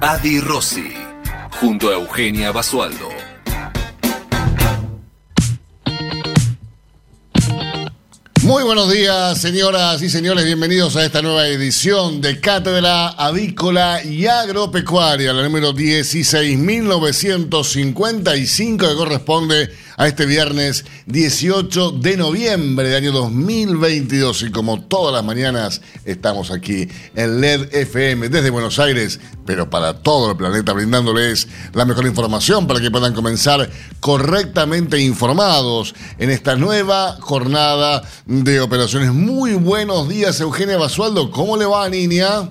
Adi Rossi, junto a Eugenia Basualdo. Muy buenos días, señoras y señores. Bienvenidos a esta nueva edición de Cátedra Avícola y Agropecuaria, la número 16.955, que corresponde a este viernes 18 de noviembre de año 2022. Y como todas las mañanas, estamos aquí en LED FM desde Buenos Aires, pero para todo el planeta, brindándoles la mejor información para que puedan comenzar correctamente informados en esta nueva jornada de operaciones. Muy buenos días, Eugenia Basualdo. ¿Cómo le va, niña?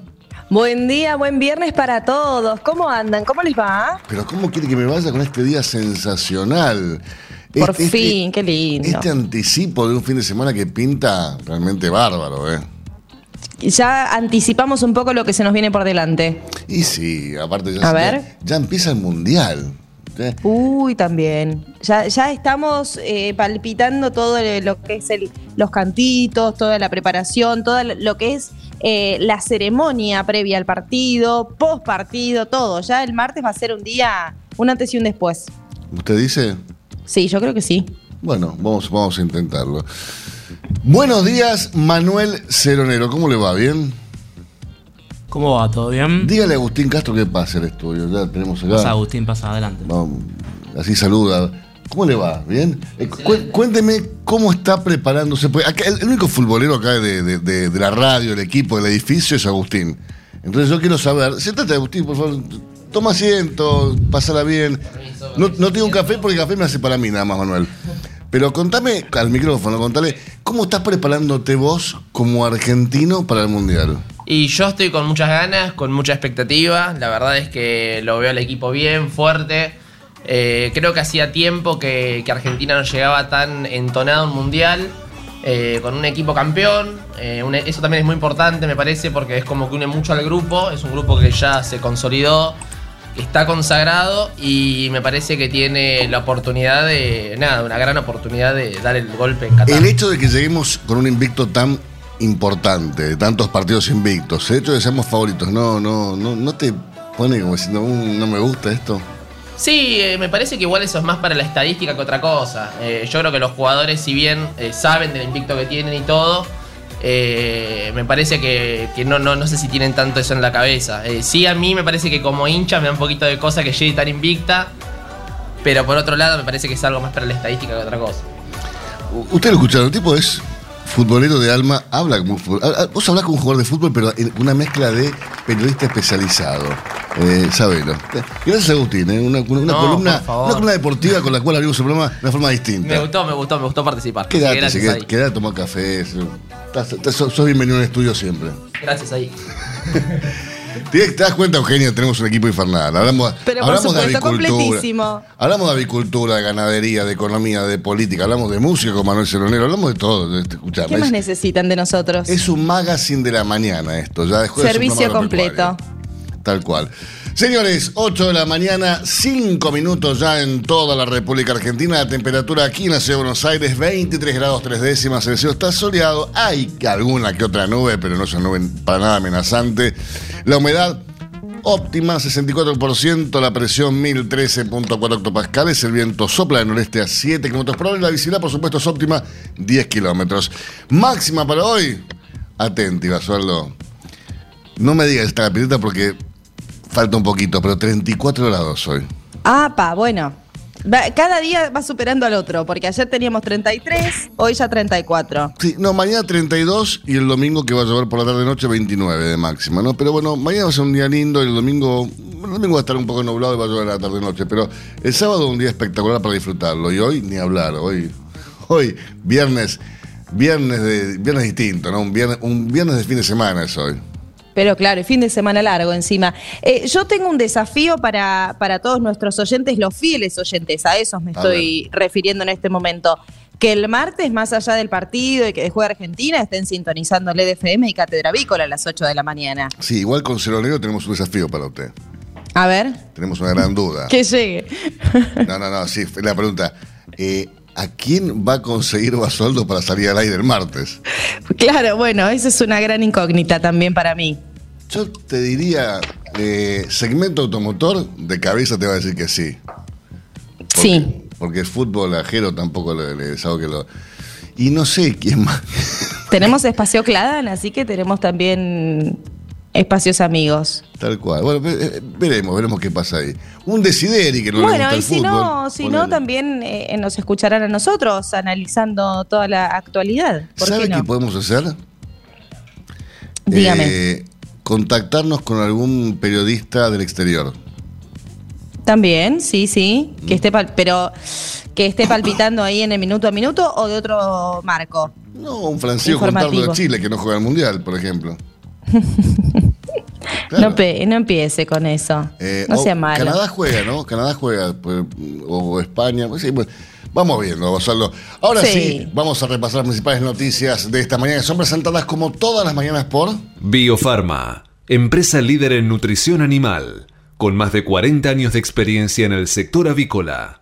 Buen día, buen viernes para todos. ¿Cómo andan? ¿Cómo les va? Pero ¿cómo quiere que me vaya con este día sensacional? Por Este- fin, qué lindo. Este anticipo de un fin de semana que pinta realmente bárbaro, ¿eh? Ya anticipamos un poco lo que se nos viene por delante. Y sí, aparte ya, A ver. ya empieza el mundial. Uy, también. Ya, ya estamos eh, palpitando todo lo que es el, los cantitos, toda la preparación, todo lo que es eh, la ceremonia previa al partido, post partido, todo. Ya el martes va a ser un día, un antes y un después. ¿Usted dice? Sí, yo creo que sí. Bueno, vamos, vamos a intentarlo. Buenos días, Manuel Ceronero. ¿Cómo le va? ¿Bien? ¿Cómo va? ¿Todo bien? Dígale a Agustín Castro que pase el estudio. Ya tenemos acá. Pasa, Agustín, pasa adelante. Vamos, así saluda. ¿Cómo le va? ¿Bien? Eh, cu- cuénteme cómo está preparándose. Porque acá, el, el único futbolero acá de, de- de- de la radio, el equipo, del edificio es Agustín. Entonces yo quiero saber. Siéntate, Agustín, por favor. Toma asiento, pásala bien. No, no tengo un café porque el café me hace para mí nada más, Manuel. Pero contame al micrófono, contale, ¿cómo estás preparándote vos como argentino para el Mundial? Y yo estoy con muchas ganas, con mucha expectativa. La verdad es que lo veo al equipo bien, fuerte. Eh, creo que hacía tiempo que, Argentina no llegaba tan entonado a un mundial. eh, con un equipo campeón. Eh, eso también es muy importante, me parece, porque es como que une mucho al grupo. Es un grupo que ya se consolidó, está consagrado y me parece que tiene la oportunidad de. Nada, una gran oportunidad de dar el golpe en Qatar. El hecho de que lleguemos con un invicto tan importante, de tantos partidos invictos, el hecho de que seamos favoritos, no, no, no, no te pone como diciendo, "Mm, no me gusta esto. Sí, eh, me parece que igual eso es más para la estadística que otra cosa. Eh, yo creo que los jugadores, si bien eh, saben del invicto que tienen y todo, eh, me parece que, que no, no, no sé si tienen tanto eso en la cabeza. Eh, sí, a mí me parece que como hincha me da un poquito de cosa que llegue tan invicta, pero por otro lado me parece que es algo más para la estadística que otra cosa. Usted lo escucharon, el tipo es futbolero de alma, habla como Vos hablás como un jugador de fútbol, pero una mezcla de periodista especializado. Eh, sabelo. Gracias, Agustín. eh, Una, una No, columna, una columna deportiva con la cual abrimos el programa de una forma distinta. Me gustó, me gustó, me gustó participar. Así que Quédate, gracias, si ahí. quedate, quedate a tomar café. Estás- estás- sos sos bienvenido en el estudio siempre. gracias ahí. ¿Te te das cuenta, Eugenia? Tenemos un equipo infernal. Hablamos, Pero por hablamos de avicultura. completísimo. Hablamos de avicultura, de ganadería, de economía, de política. Hablamos de música con Manuel Ceronero. Hablamos de todo. Escuchame, ¿Qué más es, necesitan de nosotros? es un magazine de la mañana esto. Ya un Servicio completo. Tal cual. Señores, 8 de la mañana, 5 minutos ya en toda la República Argentina. La temperatura aquí en la ciudad de Buenos Aires, 23 grados 3 décimas. El cielo está soleado. Hay alguna que otra nube, pero no es una nube para nada amenazante. La humedad óptima, 64%. La presión, 1013.4 hectopascales. El viento sopla de noreste a 7 kilómetros por hora. La visibilidad, por supuesto, es óptima, 10 kilómetros. Máxima para hoy. Atenti, Basualdo. No me digas esta capitita porque falta un poquito, pero 34 grados hoy. Ah, pa, bueno. Va- cada día va superando al otro, porque ayer teníamos 33, hoy ya 34. Sí, no, mañana 32 y el domingo que va a llover por la tarde noche 29 de máxima, ¿no? Pero bueno, mañana va a ser un día lindo y el domingo, el domingo va a estar un poco nublado y va a llover a la tarde noche, pero el sábado un día espectacular para disfrutarlo y hoy ni hablar, hoy, hoy viernes, viernes de viernes distinto, ¿no? Un viernes, un viernes de fin de semana es hoy. Pero claro, y fin de semana largo encima. Eh, yo tengo un desafío para, para todos nuestros oyentes, los fieles oyentes, a esos me A estoy refiriendo en este momento. Que el martes, más allá del partido y que juega Argentina, estén sintonizando LED FM y Cátedra Vícola a las 8 de la mañana. Sí, igual con Cero Negro tenemos un desafío para usted. A ver, Tenemos una gran duda. que llegue. No, no, no, sí, la pregunta. eh, ¿A quién va a conseguir Basualdo para salir al aire el martes? claro, bueno, esa es una gran incógnita también para mí. Yo te diría, eh, segmento automotor, de cabeza te va a decir que sí. Porque- Sí. Porque el fútbol ajero tampoco le, le es algo que lo. Y no sé quién más. Tenemos espacio Cladan, así que tenemos también espacios amigos. Tal cual. Bueno, eh, veremos, veremos qué pasa ahí. Un desideri que no le bueno, gusta y si fútbol. no, si no, también eh, nos escucharán a nosotros analizando toda la actualidad. ¿Por ¿Sabe qué podemos hacer? Dígame. Eh, contactarnos con algún periodista del exterior. También, sí, sí, Mm. que esté pal- pero que esté palpitando ahí en el minuto a minuto o de otro marco. No, un Francisco Contardo de. Chile que no juega al Mundial, por ejemplo. Claro. No, pe- no empiece con eso. Eh, no sea malo. Canadá juega, ¿no? Canadá juega, pues, o España. pues sí, pues, vamos viendo, Gonzalo. Ahora sí. Sí. vamos a repasar las principales noticias de esta mañana, que son presentadas como todas las mañanas por... Biofarma, empresa líder en nutrición animal, con más de 40 años de experiencia en el sector avícola.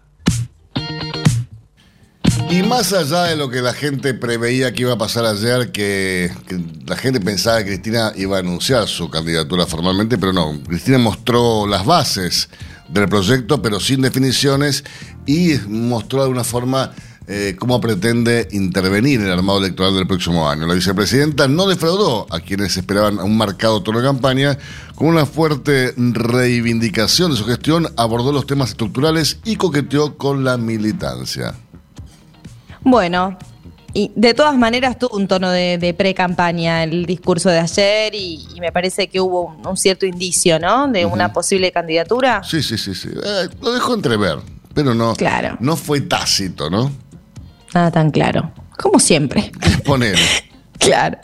Y más allá de lo que la gente preveía que iba a pasar ayer, que, la gente pensaba que Cristina iba a anunciar su candidatura formalmente, pero no. Cristina mostró las bases del proyecto, pero sin definiciones, y mostró de alguna forma eh, cómo pretende intervenir en el armado electoral del próximo año. La vicepresidenta no defraudó a quienes esperaban un marcado tono de campaña, con una fuerte reivindicación de su gestión, abordó los temas estructurales y coqueteó con la militancia. Bueno, y de todas maneras tuvo un tono de, de pre-campaña el discurso de ayer y, y me parece que hubo un, un cierto indicio, ¿no? De una posible candidatura. Sí, sí, sí, sí. Eh, lo dejó entrever, pero no, Claro. no fue tácito, ¿no? Nada tan claro. Como siempre. Poner. Claro.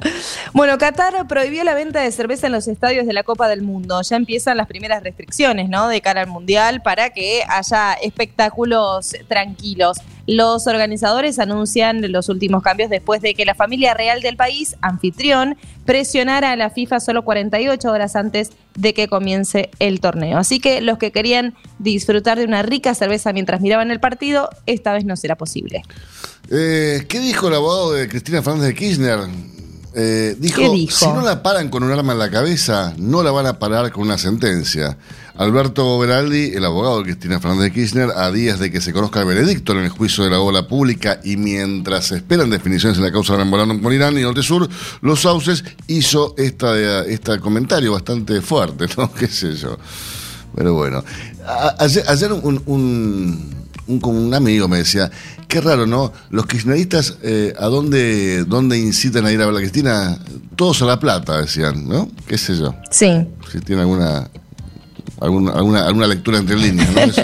Bueno, Qatar prohibió la venta de cerveza en los estadios de la Copa del Mundo. Ya empiezan las primeras restricciones, ¿no? De cara al Mundial para que haya espectáculos tranquilos. Los organizadores anuncian los últimos cambios después de que la familia real del país, anfitrión, presionara a la FIFA solo 48 horas antes de que comience el torneo. Así que los que querían disfrutar de una rica cerveza mientras miraban el partido, esta vez no será posible. Eh, ¿Qué dijo el abogado de Cristina Fernández de Kirchner? Eh, dijo, ¿Qué dijo? si no la paran con un arma en la cabeza, no la van a parar con una sentencia. Alberto Beraldi, el abogado de Cristina Fernández de Kirchner, a días de que se conozca el veredicto en el juicio de la ola pública y mientras se esperan definiciones en la causa de Morano con Irán y Norte Sur, Los Sauces hizo esta, este comentario bastante fuerte, ¿no? ¿Qué sé yo? Pero bueno, ayer, ayer un, un, un- un amigo me decía, qué raro, ¿no? Los kirchneristas, eh, ¿a dónde, dónde incitan a ir a ver a Cristina? Todos a La Plata, decían, ¿no? ¿Qué sé yo? Sí. Si tiene alguna, alguna, alguna, alguna lectura entre líneas, ¿no? Eso.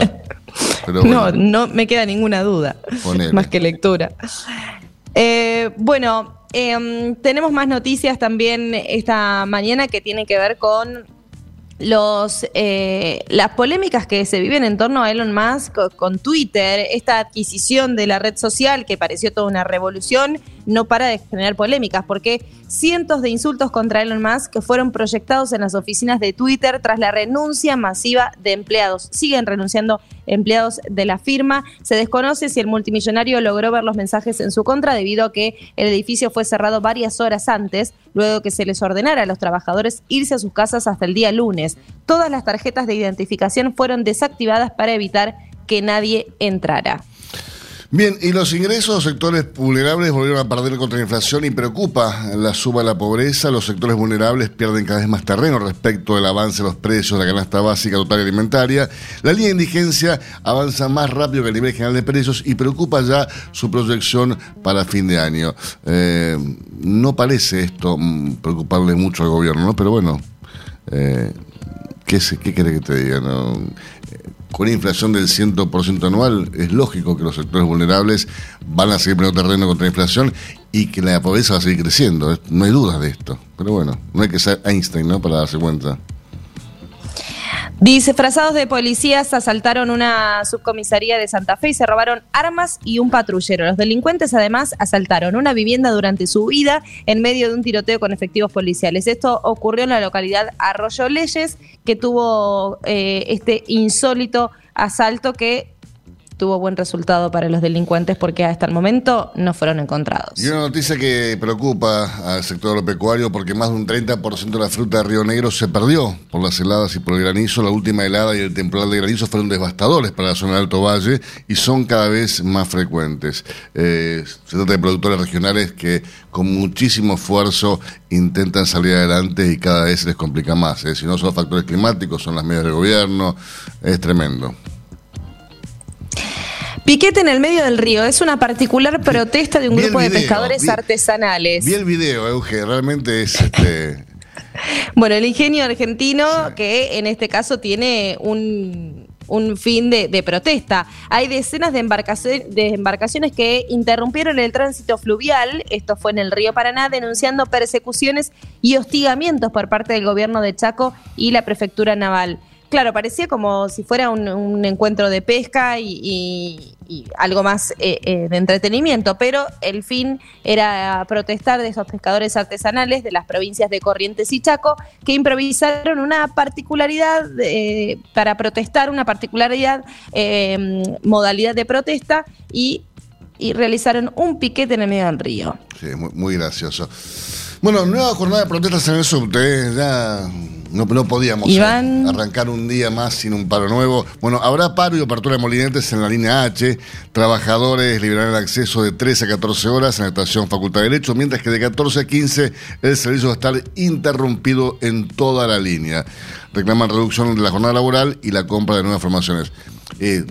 Pero No, bueno, no me queda ninguna duda. Ponele. Más que lectura. Eh, bueno, em, tenemos más noticias también esta mañana que tienen que ver con los eh, las polémicas que se viven en torno a Elon Musk co- con Twitter, esta adquisición de la red social que pareció toda una revolución, no para de generar polémicas, porque cientos de insultos contra Elon Musk fueron proyectados en las oficinas de Twitter tras la renuncia masiva de empleados. Siguen renunciando empleados de la firma. Se desconoce si el multimillonario logró ver los mensajes en su contra debido a que el edificio fue cerrado varias horas antes, luego que se les ordenara a los trabajadores irse a sus casas hasta el día lunes. Todas las tarjetas de identificación fueron desactivadas para evitar que nadie entrara. Bien, y los ingresos de sectores vulnerables volvieron a perder contra la inflación y preocupa la suba de la pobreza. Los sectores vulnerables pierden cada vez más terreno respecto del avance de los precios de la canasta básica total y alimentaria. La línea de indigencia avanza más rápido que el nivel general de precios y preocupa ya su proyección para fin de año. Eh, no parece esto mm, preocuparle mucho al gobierno, ¿no? Pero bueno, eh, ¿qué, ¿qué quiere que te diga? no? Eh, Con una inflación del 100% anual, es lógico que los sectores vulnerables van a seguir perdiendo terreno contra la inflación y que la pobreza va a seguir creciendo. Es- No hay dudas de esto. Pero bueno, no hay que ser Einstein, ¿no? Para darse cuenta. Disfrazados de policías asaltaron una subcomisaría de Santa Fe y se robaron armas y un patrullero. Los delincuentes además asaltaron una vivienda durante su huida en medio de un tiroteo con efectivos policiales. Esto ocurrió en la localidad Arroyo Leyes, que tuvo eh, este insólito asalto que tuvo buen resultado para los delincuentes porque hasta el momento no fueron encontrados. Y una noticia que preocupa al sector agropecuario porque más de un 30% de la fruta de Río Negro se perdió por las heladas y por el granizo. La última helada y el temporal de granizo fueron devastadores para la zona del Alto Valle y son cada vez más frecuentes. Eh, se trata de productores regionales que con muchísimo esfuerzo intentan salir adelante y cada vez se les complica más. eh. Si no son los factores climáticos, son las medidas del gobierno. Es tremendo. Piquete en el medio del río es una particular protesta de un Vi grupo de pescadores vi- artesanales. Vi el video, Euge, realmente es este. Bueno, el ingenio argentino que en este caso tiene un, un fin de, de protesta. Hay decenas de, de embarcaciones que interrumpieron el tránsito fluvial, esto fue en el río Paraná, denunciando persecuciones y hostigamientos por parte del gobierno de Chaco y la prefectura naval. Claro, parecía como si fuera un, encuentro de pesca y, algo más eh, eh, de entretenimiento, pero el fin era protestar de esos pescadores artesanales de las provincias de Corrientes y Chaco que improvisaron una particularidad eh, para protestar, una particularidad eh, modalidad de protesta y, realizaron un piquete en el medio del río. Sí, muy, gracioso. Bueno, nueva jornada de protestas en el subte. Ya no, no podíamos Iván. arrancar un día más sin un paro nuevo. Bueno, habrá paro y apertura de molinetes en la línea H. Trabajadores liberarán el acceso de 13 a 14 horas en la estación Facultad de Derecho, mientras que de 14 a 15 el servicio va a estar interrumpido en toda la línea. Reclaman reducción de la jornada laboral y la compra de nuevas formaciones. Eh,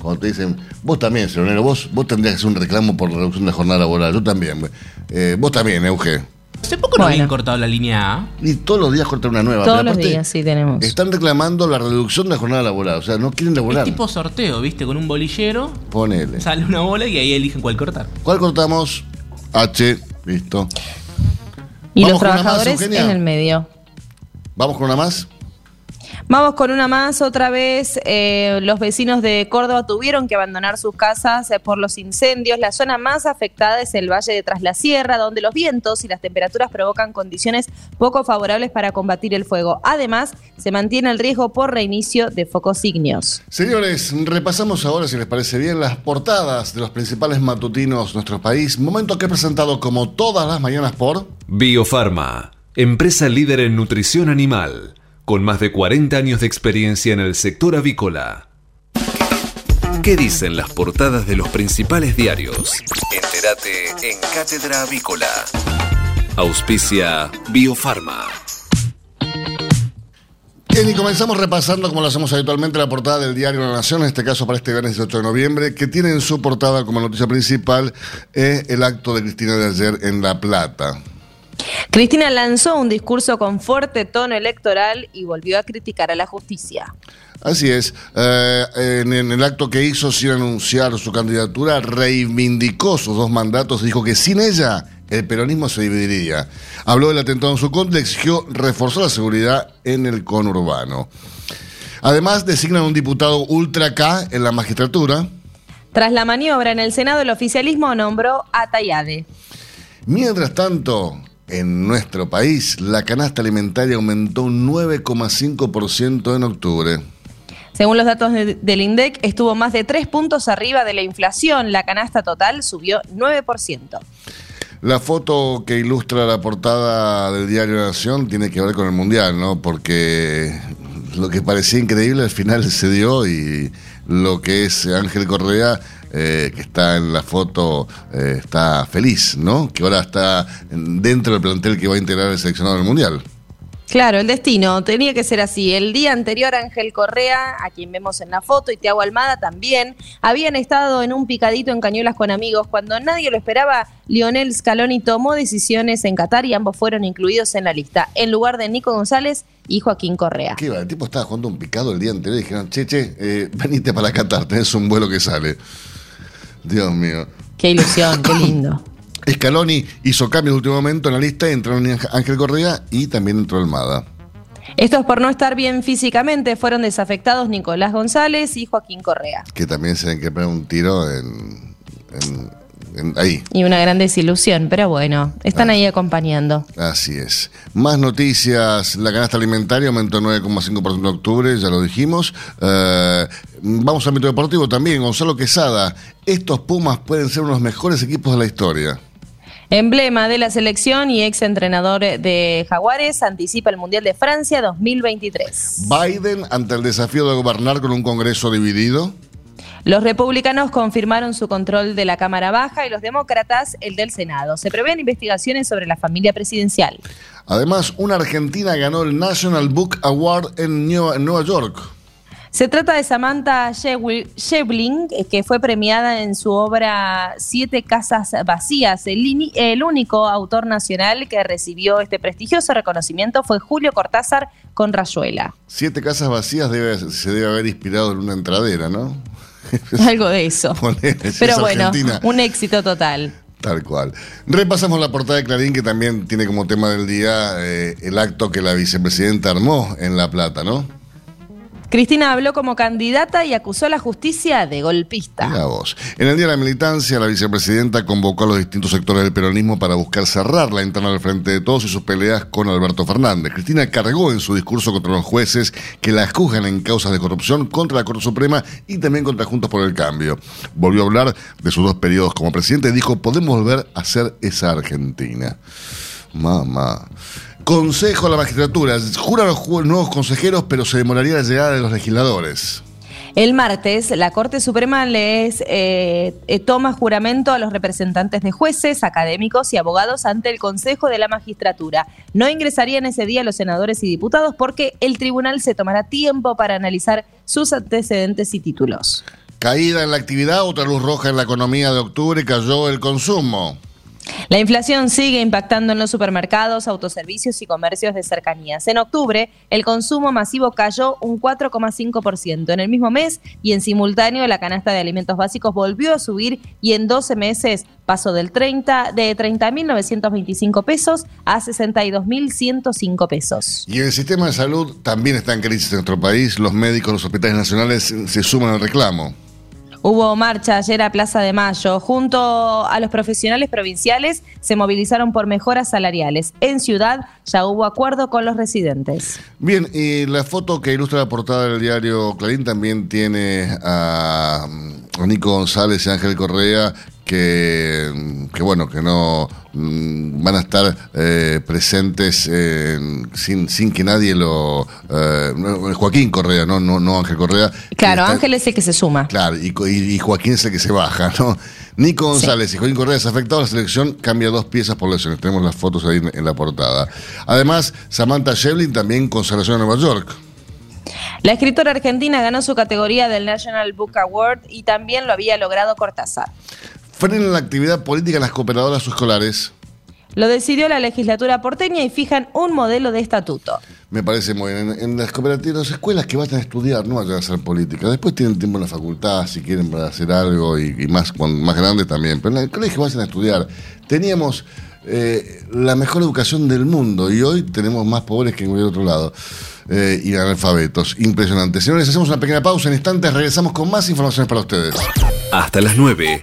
cuando te dicen, vos también, señor vos, vos tendrías que hacer un reclamo por la reducción de la jornada laboral. Yo también. Eh, vos también, Euge. Hace poco no Bueno. habían cortado la línea A. Y todos los días cortan una nueva. Todos los días, sí, tenemos. Están reclamando la reducción de la jornada laboral. O sea, no quieren Es laborar. tipo sorteo, ¿viste? Con un bolillero, Ponele. sale una bola y ahí eligen cuál cortar. ¿Cuál cortamos? H. Listo. Y Vamos los más, trabajadores en el medio. ¿Vamos con una más? Vamos con una más, otra vez. eh, los vecinos de Córdoba tuvieron que abandonar sus casas eh, por los incendios. La zona más afectada es el Valle de Tras la Sierra, donde los vientos y las temperaturas provocan condiciones poco favorables para combatir el fuego. Además, se mantiene el riesgo por reinicio de focos ígneos. Señores, repasamos ahora, si les parece bien, las portadas de los principales matutinos de nuestro país. Momento que he presentado como todas las mañanas por... Biofarma, empresa líder en nutrición animal, con más de 40 años de experiencia en el sector avícola. ¿Qué dicen las portadas de los principales diarios? Entérate en Cátedra Avícola. Auspicia Biofarma. Bien, y comenzamos repasando, como lo hacemos habitualmente, la portada del diario La Nación, en este caso para este viernes 18 de noviembre, que tiene en su portada como noticia principal eh, el acto de Cristina de ayer en La Plata. Cristina lanzó un discurso con fuerte tono electoral y volvió a criticar a la justicia. Así es, eh, en, en el acto que hizo sin anunciar su candidatura, reivindicó sus dos mandatos y dijo que sin ella el peronismo se dividiría. Habló del atentado en su contra y exigió reforzar la seguridad en el conurbano. Además, designan un diputado ultra K en la magistratura. Tras la maniobra en el Senado, el oficialismo nombró a Tayade. Mientras tanto, en nuestro país, la canasta alimentaria aumentó un 9,5% en octubre. Según los datos de- del INDEC, estuvo más de tres puntos arriba de la inflación. La canasta total subió 9%. La foto que ilustra la portada del diario Nación tiene que ver con el Mundial, ¿no? Porque lo que parecía increíble al final se dio y lo que es Ángel Correa, eh, que está en la foto, eh, está feliz, ¿no? Que ahora está dentro del plantel que va a integrar el seleccionado del Mundial. Claro, el destino tenía que ser así. El día anterior, Ángel Correa, a quien vemos en la foto, y Tiago Almada también, habían estado en un picadito en Cañuelas con amigos. Cuando nadie lo esperaba, Lionel Scaloni tomó decisiones en Qatar y ambos fueron incluidos en la lista, en lugar de Nico González y Joaquín Correa. ¿Qué iba? El tipo estaba jugando un picado el día anterior y dijeron, che, che, eh, venite para Qatar, tenés un vuelo que sale. Dios mío. Qué ilusión, qué lindo. Scaloni hizo cambios de último momento en la lista, entraron Ángel Correa y también entró Almada. Estos por no estar bien físicamente fueron desafectados Nicolás González y Joaquín Correa. Que también se han que poner un tiro en- ahí. Y una gran desilusión, pero bueno, están Ah. ahí acompañando. Así es. Más noticias. La canasta alimentaria aumentó 9,5% en octubre, ya lo dijimos. Eh, vamos al ámbito deportivo también. Gonzalo Quesada. Estos Pumas pueden ser uno de los mejores equipos de la historia. Emblema de la selección y ex entrenador de Jaguares anticipa el Mundial de Francia 2023. Biden ante el desafío de gobernar con un Congreso dividido. Los republicanos confirmaron su control de la Cámara Baja y los demócratas el del Senado. Se prevén investigaciones sobre la familia presidencial. Además, una argentina ganó el National Book Award en Nue- en Nueva York. Se trata de Samantha Shewil- Shevlin, eh, que fue premiada en su obra Siete Casas Vacías. El, único autor nacional que recibió este prestigioso reconocimiento fue Julio Cortázar con Rayuela. Siete casas vacías debe- se debe haber inspirado en una entradera, ¿no? Algo de eso. Pero es bueno, Argentina. un éxito total. Tal cual. Repasamos la portada de Clarín, que también tiene como tema del día eh, el acto que la vicepresidenta armó en La Plata, ¿no? Cristina habló como candidata y acusó a la justicia de golpista. Mira vos. En el Día de la Militancia, la vicepresidenta convocó a los distintos sectores del peronismo para buscar cerrar la interna del Frente de Todos y sus peleas con Alberto Fernández. Cristina cargó en su discurso contra los jueces que la juzgan en causas de corrupción contra la Corte Suprema y también contra Juntos por el Cambio. Volvió a hablar de sus dos periodos como presidente y dijo, podemos volver a ser esa Argentina. Mamá. Consejo a la magistratura. Juran los nuevos consejeros, pero se demoraría la llegada de los legisladores. El martes, la Corte Suprema les eh, eh, toma juramento a los representantes de jueces, académicos y abogados ante el Consejo de la Magistratura. No ingresarían ese día los senadores y diputados porque el tribunal se tomará tiempo para analizar sus antecedentes y títulos. Caída en la actividad, otra luz roja en la economía de octubre, cayó el consumo. La inflación sigue impactando en los supermercados, autoservicios y comercios de cercanías. En octubre, el consumo masivo cayó un 4,5% en el mismo mes y en simultáneo la canasta de alimentos básicos volvió a subir y en 12 meses pasó del 30 de 30.925 pesos a 62.105 pesos. Y el sistema de salud también está en crisis en nuestro país. Los médicos, los hospitales nacionales se suman al reclamo. Hubo marcha ayer a Plaza de Mayo. Junto a los profesionales provinciales se movilizaron por mejoras salariales. En Ciudad ya hubo acuerdo con los residentes. Bien, y la foto que ilustra la portada del diario Clarín también tiene a, a Nico González y Ángel Correa que, que bueno, que no mm, van a estar eh, presentes en- sin, sin que nadie lo... eh, Joaquín Correa, no, no, no Ángel Correa. Claro, Está- Ángel es el que se suma. Claro, y, y- Joaquín es el que se baja, ¿no? Nico González y Joaquín Correa afectado la selección, cambia dos piezas por lesiones. Tenemos las fotos ahí en, en la portada. Además, Samantha Shevlin también con selección a Nueva York. La escritora argentina ganó su categoría del National Book Award y también lo había logrado Cortázar. Frenan la actividad política en las cooperadoras escolares. Lo decidió la legislatura porteña y fijan un modelo de estatuto. Me parece muy bien. En, en las cooperativas, las escuelas que vayan a estudiar, no vayan a hacer política. Después tienen tiempo en la facultad, si quieren, para hacer algo, y, y más, cuando- más grandes también. Pero en el colegio vayan a estudiar. Teníamos eh, la mejor educación del mundo y hoy tenemos más pobres que en cualquier otro lado. Eh, y analfabetos. Impresionante. Señores, hacemos una pequeña pausa. En instantes regresamos con más informaciones para ustedes. Hasta las 9.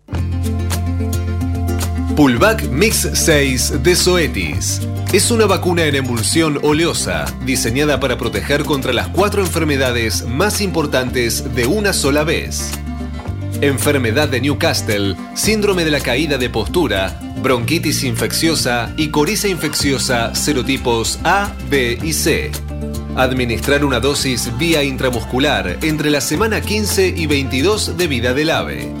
Pullback Mix 6 de Zoetis. Es una vacuna en emulsión oleosa, diseñada para proteger contra las cuatro enfermedades más importantes de una sola vez. Enfermedad de Newcastle, síndrome de la caída de postura, bronquitis infecciosa y coriza infecciosa serotipos A, B y C. Administrar una dosis vía intramuscular entre la semana 15 y 22 de vida del ave.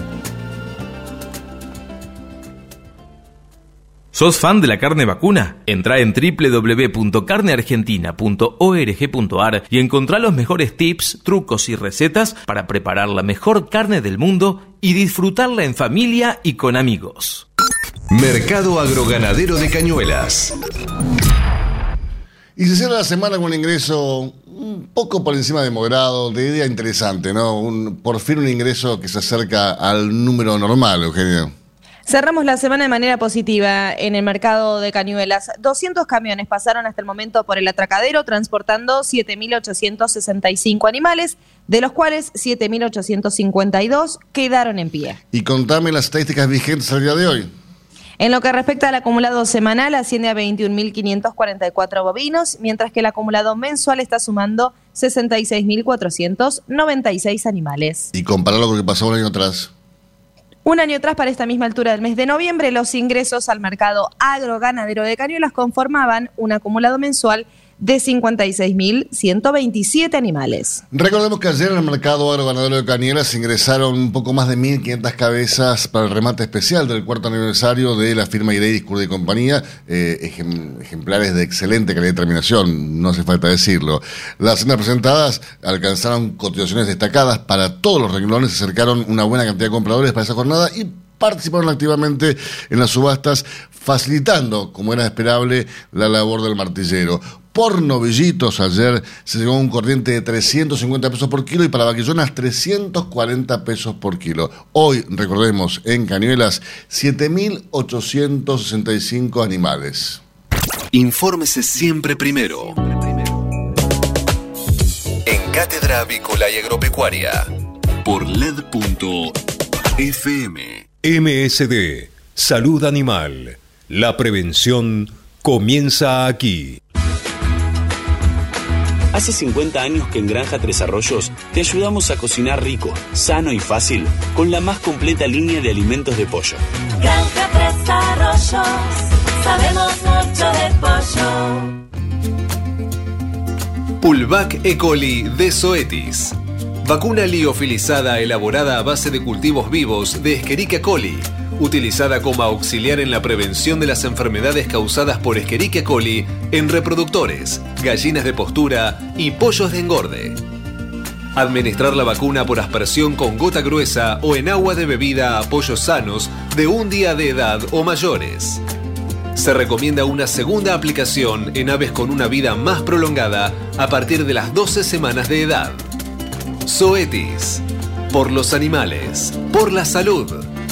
¿Sos fan de la carne vacuna? Entra en www.carneargentina.org.ar y encontrá los mejores tips, trucos y recetas para preparar la mejor carne del mundo y disfrutarla en familia y con amigos. Mercado Agroganadero de Cañuelas. Y se cierra la semana con un ingreso un poco por encima de moderado, de idea interesante, ¿no? Un- por fin un ingreso que se acerca al número normal, Eugenio. Cerramos la semana de manera positiva en el mercado de cañuelas. 200 camiones pasaron hasta el momento por el atracadero transportando 7.865 animales, de los cuales 7.852 quedaron en pie. Y contame las estadísticas vigentes al día de hoy. En lo que respecta al acumulado semanal, asciende a 21.544 bovinos, mientras que el acumulado mensual está sumando 66.496 animales. Y compararlo con lo que pasó un año atrás. Un año atrás, para esta misma altura del mes de noviembre, los ingresos al mercado agroganadero de Cañuelas conformaban un acumulado mensual de 56.127 animales. Recordemos que ayer en el mercado agroganadero de Cañuelas ingresaron un poco más de 1.500 cabezas para el remate especial del cuarto aniversario de la firma Ireis Curda y Compañía, eh, ejem- ejemplares de excelente calidad de terminación, no hace falta decirlo. Las cenas presentadas alcanzaron cotizaciones destacadas para todos los renglones, se acercaron una buena cantidad de compradores para esa jornada y participaron activamente en las subastas, facilitando, como era esperable, la labor del martillero. Por novillitos ayer se llegó a un corriente de 350 pesos por kilo y para vaquillonas 340 pesos por kilo. Hoy, recordemos, en Cañuelas, 7.865 animales. Infórmese siempre primero. En Cátedra Avícola y Agropecuaria. Por LED.fm. MSD, Salud Animal. La prevención comienza aquí. Hace 50 años que en Granja Tres Arroyos te ayudamos a cocinar rico, sano y fácil con la más completa línea de alimentos de pollo. Granja Tres Arroyos, sabemos mucho de pollo. Pulvac E. coli de Zoetis. Vacuna liofilizada elaborada a base de cultivos vivos de Escherichia coli, utilizada como auxiliar en la prevención de las enfermedades causadas por Escherichia coli en reproductores, gallinas de postura y pollos de engorde. Administrar la vacuna por aspersión con gota gruesa o en agua de bebida a pollos sanos de un día de edad o mayores. Se recomienda una segunda aplicación en aves con una vida más prolongada a partir de las 12 semanas de edad. Zoetis. Por los animales. Por la salud.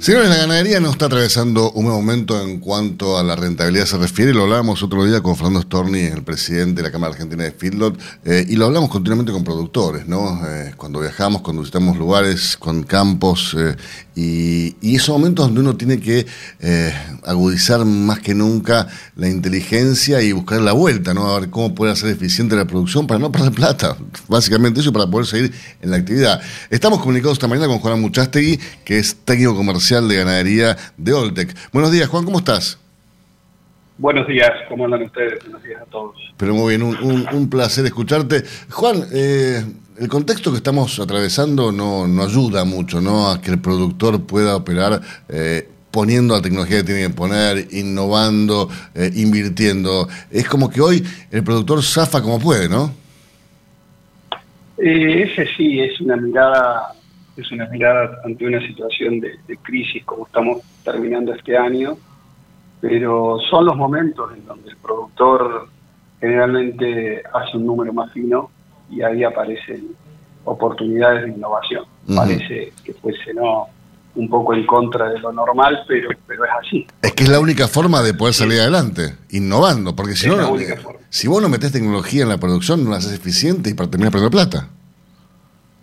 Señores, la ganadería no está atravesando un momento en cuanto a la rentabilidad se refiere. Lo hablábamos otro día con Fernando Storni, el presidente de la Cámara Argentina de Feedlot, eh, y lo hablamos continuamente con productores, ¿no? Eh, cuando viajamos, cuando visitamos lugares, con campos, eh, y, esos momentos donde uno tiene que agudizar más que nunca la inteligencia y buscar la vuelta, ¿no? A ver cómo puede hacer eficiente la producción para no perder plata. Básicamente eso, para poder seguir en la actividad. Estamos comunicados esta mañana con Juan Muchastegui, que es técnico comercial de ganadería de Oltec. Buenos días, Juan, ¿cómo estás? Buenos días, ¿cómo andan ustedes? Buenos días a todos. Pero muy bien, un, un- un placer escucharte. Juan, eh, el contexto que estamos atravesando no, no ayuda mucho ¿no? a que el productor pueda operar eh, poniendo la tecnología que tiene que poner, innovando, eh, invirtiendo. Es como que hoy el productor zafa como puede, ¿no? Eh, ese sí es una mirada, es una mirada ante una situación de, de crisis como estamos terminando este año, pero son los momentos en donde el productor generalmente hace un número más fino y ahí aparecen oportunidades de innovación. Parece que fuese no un poco en contra de lo normal, pero, pero es así. Es que es la única forma de poder salir adelante, innovando, porque si Es no, la no- única forma. si vos no metés tecnología en la producción, no la haces eficiente y para terminar perdiendo plata.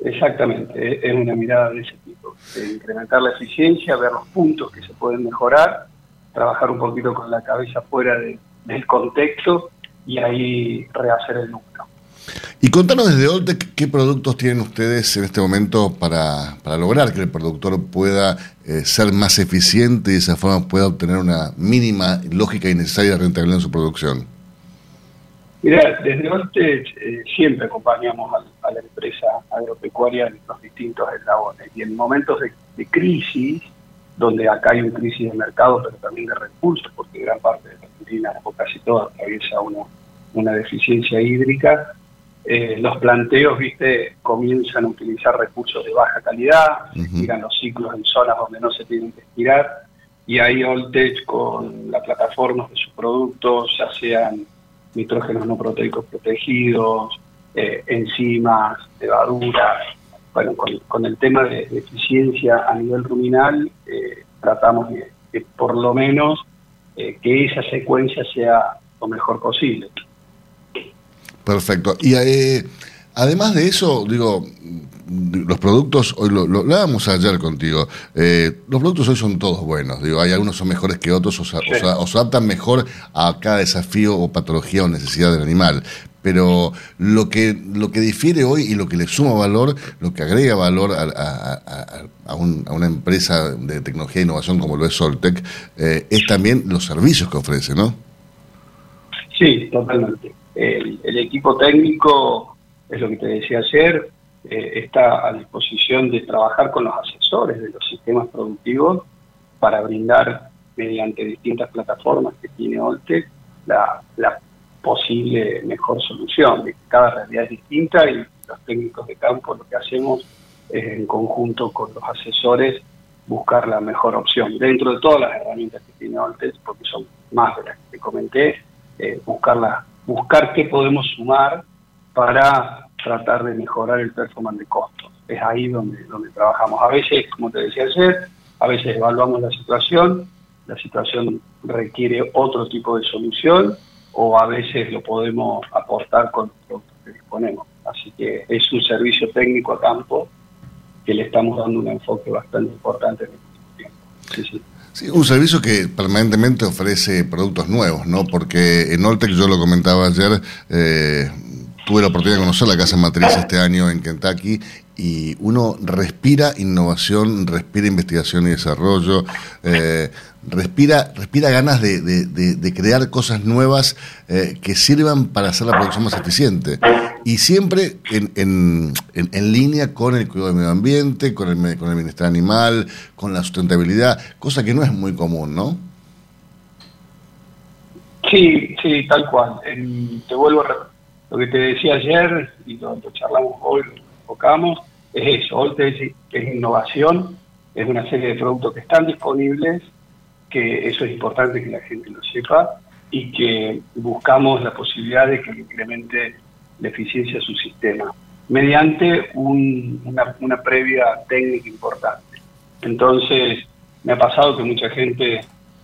Exactamente, es- es una mirada de ese tipo, de incrementar la eficiencia, ver los puntos que se pueden mejorar, trabajar un poquito con la cabeza fuera de- del contexto y ahí rehacer el número. Y contanos desde Oltec qué productos tienen ustedes en este momento para, para lograr que el productor pueda eh, ser más eficiente y de esa forma pueda obtener una mínima, lógica y necesaria rentabilidad en su producción. Mira, desde Voltech eh, siempre acompañamos al- a, la empresa agropecuaria en los distintos eslabones. Y en momentos de, de crisis, donde acá hay una crisis de mercado, pero también de recursos, porque gran parte de la Argentina, o casi toda, atraviesa una, una deficiencia hídrica, eh, los planteos, viste, comienzan a utilizar recursos de baja calidad, se tiran los ciclos en zonas donde no se tienen que estirar, y ahí Oltech con la plataforma de sus productos, ya sean nitrógenos no proteicos protegidos, eh, enzimas, levaduras. Bueno, con, con el tema de, eficiencia a nivel ruminal, eh, tratamos de, de por lo menos eh, que esa secuencia sea lo mejor posible. Perfecto. Y eh, además de eso, digo, los productos, hoy lo, lo hablábamos ayer contigo, eh, los productos hoy son todos buenos, digo, hay algunos son mejores que otros, o, se- o se- o se adaptan mejor a cada desafío o patología o necesidad del animal. Pero lo que, lo que difiere hoy y lo que le suma valor, lo que agrega valor a, a- a- a un- a una empresa de tecnología e innovación como lo es Soltec, eh, es también los servicios que ofrece, ¿no? Sí, totalmente. El, el equipo técnico, es lo que te decía ayer, eh, está a disposición de trabajar con los asesores de los sistemas productivos para brindar, mediante distintas plataformas que tiene Oltec, la, posible mejor solución. Cada realidad es distinta y los técnicos de campo lo que hacemos es en conjunto con los asesores buscar la mejor opción dentro de todas las herramientas que tiene Oltec, porque son más de las que te comenté, eh, buscar qué podemos sumar para tratar de mejorar el performance de costos. Es ahí donde, donde trabajamos. A veces, como te decía ayer, a veces evaluamos la situación, la situación requiere otro tipo de solución o a veces lo podemos aportar con los productos que disponemos. Así que es un servicio técnico a campo que le estamos dando un enfoque bastante importante en el último tiempo. Sí, sí. Sí, un servicio que permanentemente ofrece productos nuevos, ¿no? Porque en Oltec, yo lo comentaba ayer, eh, tuve la oportunidad de conocer la casa matriz este año en Kentucky y uno respira innovación, respira investigación y desarrollo, eh, respira, respira ganas de, de- crear cosas nuevas eh, que sirvan para hacer la producción más eficiente. Y siempre en, en- en- línea con el cuidado del medio ambiente, con el, con el bienestar animal, con la sustentabilidad, cosa que no es muy común, ¿no? Sí, sí, tal cual. Te vuelvo a re- lo que te decía ayer y lo que charlamos hoy, lo enfocamos, es eso. Oltec es, es innovación, es una serie de productos que están disponibles, que eso es importante que la gente lo sepa y que buscamos la posibilidad de que incremente la eficiencia de su sistema mediante un- una, una previa técnica importante. Entonces, me ha pasado que mucha gente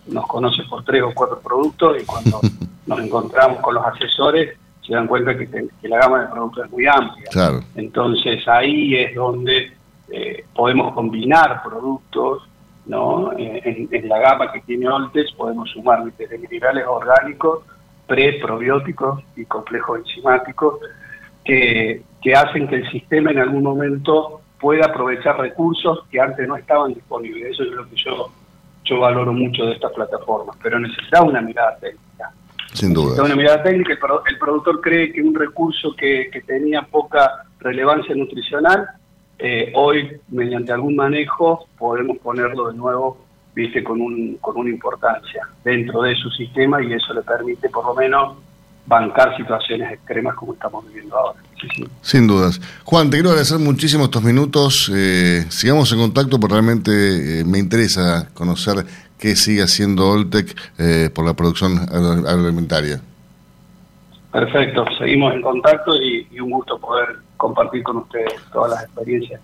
nos conoce por tres o cuatro productos y cuando nos encontramos con los asesores se dan cuenta que, la gama de productos es muy amplia. Claro. Entonces ahí es donde eh, podemos combinar productos, ¿no? Eh, En, en la gama que tiene Oltes podemos sumar desde minerales orgánicos, pre, probióticos y complejos enzimáticos que, que hacen que el sistema en algún momento pueda aprovechar recursos que antes no estaban disponibles. Eso es lo que yo, yo valoro mucho de estas plataformas, pero necesita una mirada técnica. Sin duda. Da una mirada técnica, el, produ- el productor cree que un recurso que, que tenía poca relevancia nutricional, eh, hoy mediante algún manejo podemos ponerlo de nuevo, viste, con, un, con una importancia dentro de su sistema y eso le permite por lo menos bancar situaciones extremas como estamos viviendo ahora. Sí, sí. Sin dudas. Juan, te quiero agradecer muchísimo estos minutos. eh, sigamos en contacto porque realmente eh, me interesa conocer qué sigue haciendo Oltec eh, por la producción agro- agroalimentaria. Perfecto, seguimos en contacto y, y un gusto poder compartir con ustedes todas las experiencias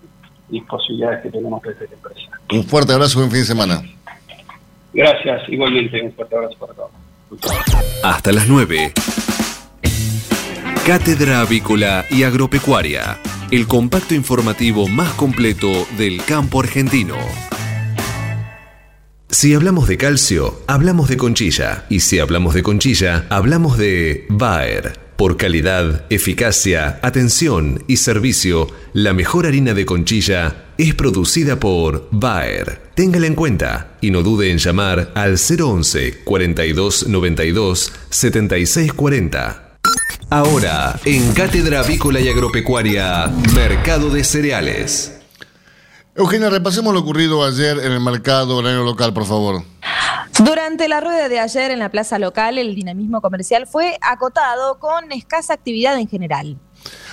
y posibilidades que tenemos desde la empresa. Un fuerte abrazo, buen fin de semana. Gracias, igualmente, un fuerte abrazo para todos. Hasta las 9. Cátedra Avícola y Agropecuaria, el compacto informativo más completo del campo argentino. Si hablamos de calcio, hablamos de conchilla. Y si hablamos de conchilla, hablamos de Bayer. Por calidad, eficacia, atención y servicio, la mejor harina de conchilla es producida por Bayer. Téngala en cuenta y no dude en llamar al 011 42 92 76 40. Ahora, en Cátedra Avícola y Agropecuaria, Mercado de Cereales. Eugenia, repasemos lo ocurrido ayer en el mercado horario local, por favor. Durante la rueda de ayer en la plaza local, el dinamismo comercial fue acotado con escasa actividad en general.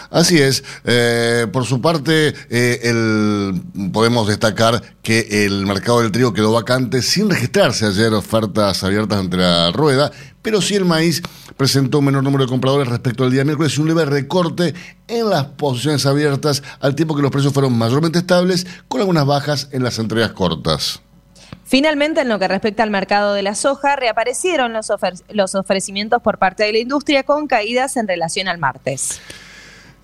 Así es. Eh, por su parte, eh, el- podemos destacar que el mercado del trigo quedó vacante sin registrarse ayer ofertas abiertas ante la rueda, pero sí el maíz presentó un menor número de compradores respecto al día miércoles y un leve recorte en las posiciones abiertas, al tiempo que los precios fueron mayormente estables, con algunas bajas en las entregas cortas. Finalmente, en lo que respecta al mercado de la soja, reaparecieron los, los ofrecimientos por parte de la industria con caídas en relación al martes.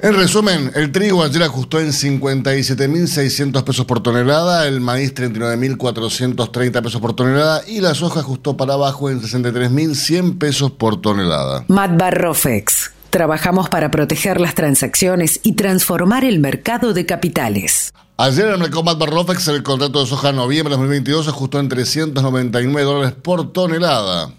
En resumen, el trigo ayer ajustó en 57.600 pesos por tonelada, el maíz 39.430 pesos por tonelada y la soja ajustó para abajo en 63.100 pesos por tonelada. Matbar Rofex. Trabajamos para proteger las transacciones y transformar el mercado de capitales. Ayer en el mercado Matbar Rofex el contrato de soja noviembre de 2022 ajustó en 399 dólares por tonelada.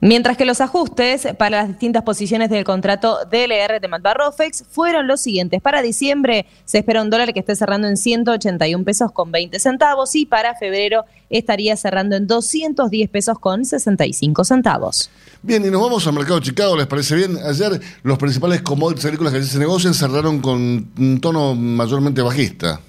Mientras que los ajustes para las distintas posiciones del contrato DLR de Matbarrofex fueron los siguientes. Para diciembre se espera un dólar que esté cerrando en 181 pesos con 20 centavos y para febrero estaría cerrando en 210 pesos con 65 centavos. Bien, y nos vamos al mercado de Chicago, ¿les parece bien? Ayer los principales commodities agrícolas que allí se negocian cerraron con un tono mayormente bajista.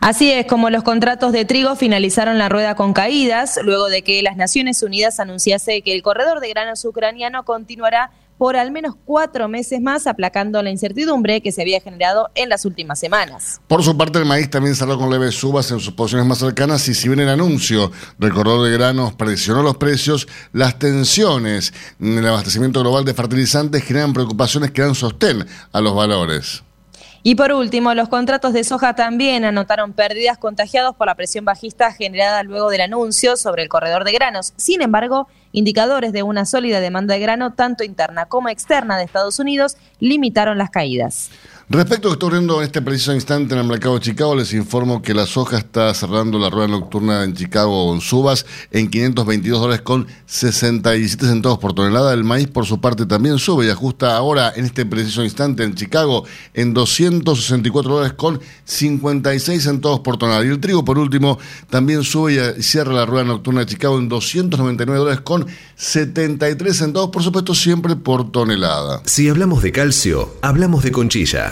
Así es, como los contratos de trigo finalizaron la rueda con caídas, luego de que las Naciones Unidas anunciase que el corredor de granos ucraniano continuará por al menos cuatro meses más, aplacando la incertidumbre que se había generado en las últimas semanas. Por su parte, el maíz también cerró con leves subas en sus posiciones más cercanas y si bien el anuncio del corredor de granos presionó los precios, las tensiones en el abastecimiento global de fertilizantes generan preocupaciones que dan sostén a los valores. Y por último, los contratos de soja también anotaron pérdidas contagiados por la presión bajista generada luego del anuncio sobre el corredor de granos. Sin embargo, indicadores de una sólida demanda de grano, tanto interna como externa de Estados Unidos, limitaron las caídas. Respecto a lo que está ocurriendo en este preciso instante en el mercado de Chicago, les informo que la soja está cerrando la rueda nocturna en Chicago en subas en 522 dólares con 67 centavos por tonelada. El maíz, por su parte, también sube y ajusta ahora en este preciso instante en Chicago en 264 dólares con 56 centavos por tonelada. Y el trigo, por último, también sube y cierra la rueda nocturna de Chicago en 299 dólares con 73 centavos, por supuesto, siempre por tonelada. Si hablamos de calcio, hablamos de conchilla.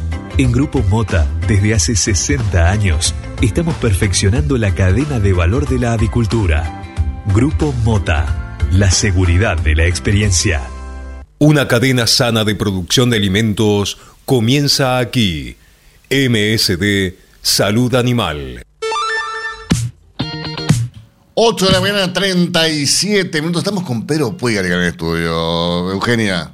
En Grupo Mota, desde hace 60 años, estamos perfeccionando la cadena de valor de la avicultura. Grupo Mota, la seguridad de la experiencia. Una cadena sana de producción de alimentos comienza aquí. MSD Salud Animal. 8 de la mañana, 37 minutos. Estamos con Pedro Puig en el estudio. Eugenia.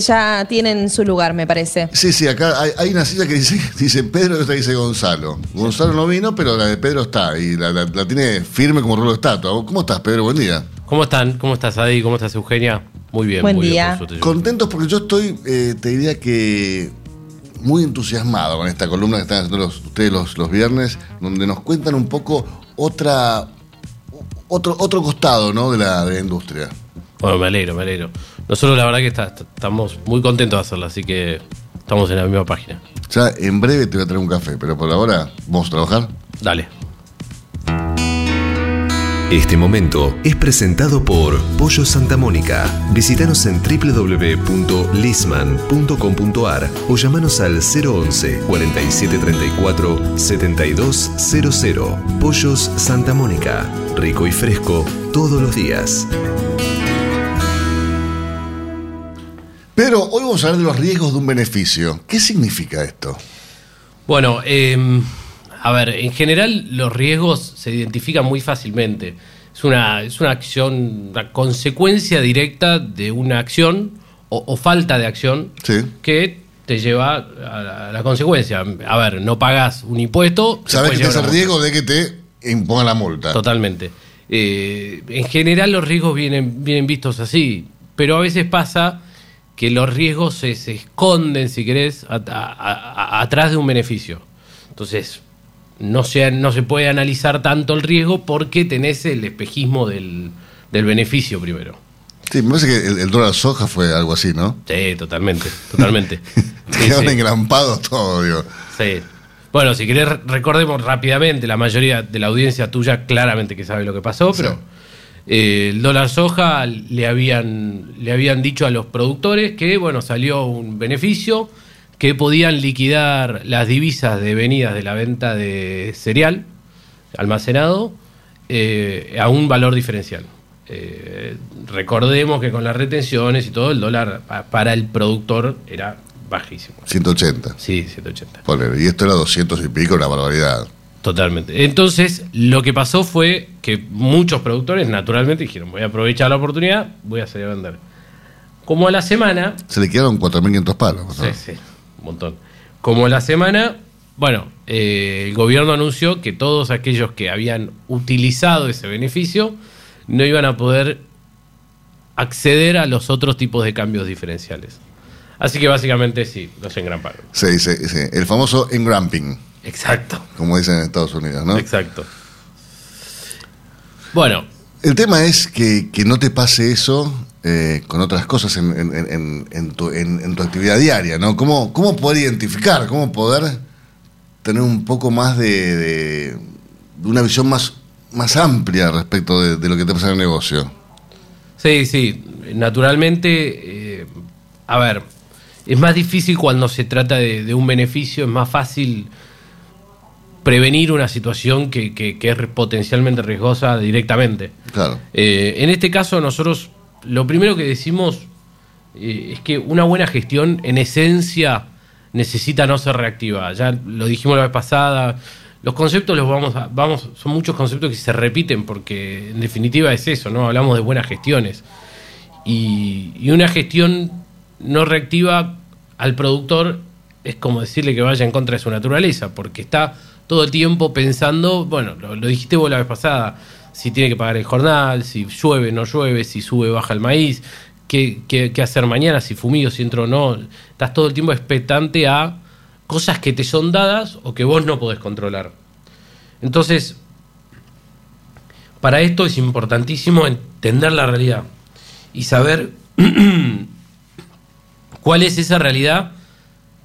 Ya tienen su lugar, me parece. Sí, sí, acá hay, hay una silla que dice, dice Pedro y otra dice Gonzalo. Gonzalo no vino, pero la de Pedro está y la, la- la tiene firme como rolo de estatua. ¿Cómo estás, Pedro? Buen día. ¿Cómo están? ¿Cómo estás, Adi? ¿Cómo estás, Eugenia? Muy bien, Buen muy día. bien. por. Contentos porque yo estoy, eh, te diría que muy entusiasmado con esta columna que están haciendo los- ustedes los, los viernes, donde nos cuentan un poco otra otro, otro costado ¿no? de, la, de la industria. Bueno, me alegro, me alegro. Nosotros la verdad que está- está- estamos muy contentos de hacerlo, así que estamos en la misma página. Ya en breve te voy a traer un café, pero por ahora vamos a trabajar. Dale. Este momento es presentado por Pollo Santa Mónica. Visítanos en www.lisman.com.ar o llamanos al 011 4734 7200. Pollos Santa Mónica. Rico y fresco todos los días. Pero hoy vamos a hablar de los riesgos de un beneficio. ¿Qué significa esto? Bueno, eh, a ver, en general los riesgos se identifican muy fácilmente. Es una, es una acción, una consecuencia directa de una acción o, o falta de acción que te lleva a la, a la consecuencia. A ver, no pagas un impuesto. Sabes que tienes el riesgo de que te impongan la multa. Totalmente. Eh, en general los riesgos vienen, vienen vistos así, pero a veces pasa que los riesgos se, se esconden, si querés, a- a- a- atrás de un beneficio. Entonces, no se, no se puede analizar tanto el riesgo porque tenés el espejismo del, del beneficio primero. Sí, me parece que el, el dólar soja fue algo así, ¿no? Sí, totalmente, totalmente. Sí, Quedaron sí. engrampados todos, digo. Sí. Bueno, si querés, re- recordemos rápidamente, la mayoría de la audiencia tuya claramente que sabe lo que pasó, pero eh, el dólar soja le habían, le habían dicho a los productores que, bueno, salió un beneficio, que podían liquidar las divisas devenidas de la venta de cereal almacenado eh, a un valor diferencial. Eh, recordemos que con las retenciones y todo, el dólar pa- para el productor era bajísimo. 180. Sí, 180. Ponele, Y esto era 200 y pico, una barbaridad. Totalmente. Entonces, lo que pasó fue que muchos productores naturalmente dijeron, voy a aprovechar la oportunidad, voy a salir a vender. Como a la semana, Se le quedaron 4.500 palos. ¿no? Sí, sí, un montón. Como a la semana, bueno, eh, el gobierno anunció que todos aquellos que habían utilizado ese beneficio no iban a poder acceder a los otros tipos de cambios diferenciales. Así que básicamente sí, los engramparon. Se dice, sí, el famoso engramping. Exacto. Como dicen en Estados Unidos, ¿no? Exacto. Bueno. El tema es que, que no te pase eso eh, con otras cosas en, en- en- en tu, en- tu actividad diaria, ¿no? ¿Cómo, ¿Cómo poder identificar? ¿Cómo poder tener un poco más de, de- de una visión más, más amplia respecto de, de lo que te pasa en el negocio? Sí, sí, naturalmente, eh, a ver, es más difícil cuando se trata de un beneficio, es más fácil prevenir una situación que, que- que es potencialmente riesgosa directamente. Claro. Eh, en este caso nosotros lo primero que decimos eh, es que una buena gestión en esencia necesita no ser reactiva. Ya lo dijimos la vez pasada. Los conceptos los vamos a, vamos, son muchos conceptos que se repiten porque en definitiva es eso, ¿no? Hablamos de buenas gestiones. Y, y una gestión no reactiva al productor es como decirle que vaya en contra de su naturaleza, porque está todo el tiempo pensando, bueno, lo, dijiste vos la vez pasada, si tiene que pagar el jornal, si llueve, no llueve, si sube, baja el maíz, qué, qué- qué hacer mañana, si fumigo, si entro o no. Estás todo el tiempo expectante a cosas que te son dadas o que vos no podés controlar. Entonces, para esto es importantísimo entender la realidad y saber cuál es esa realidad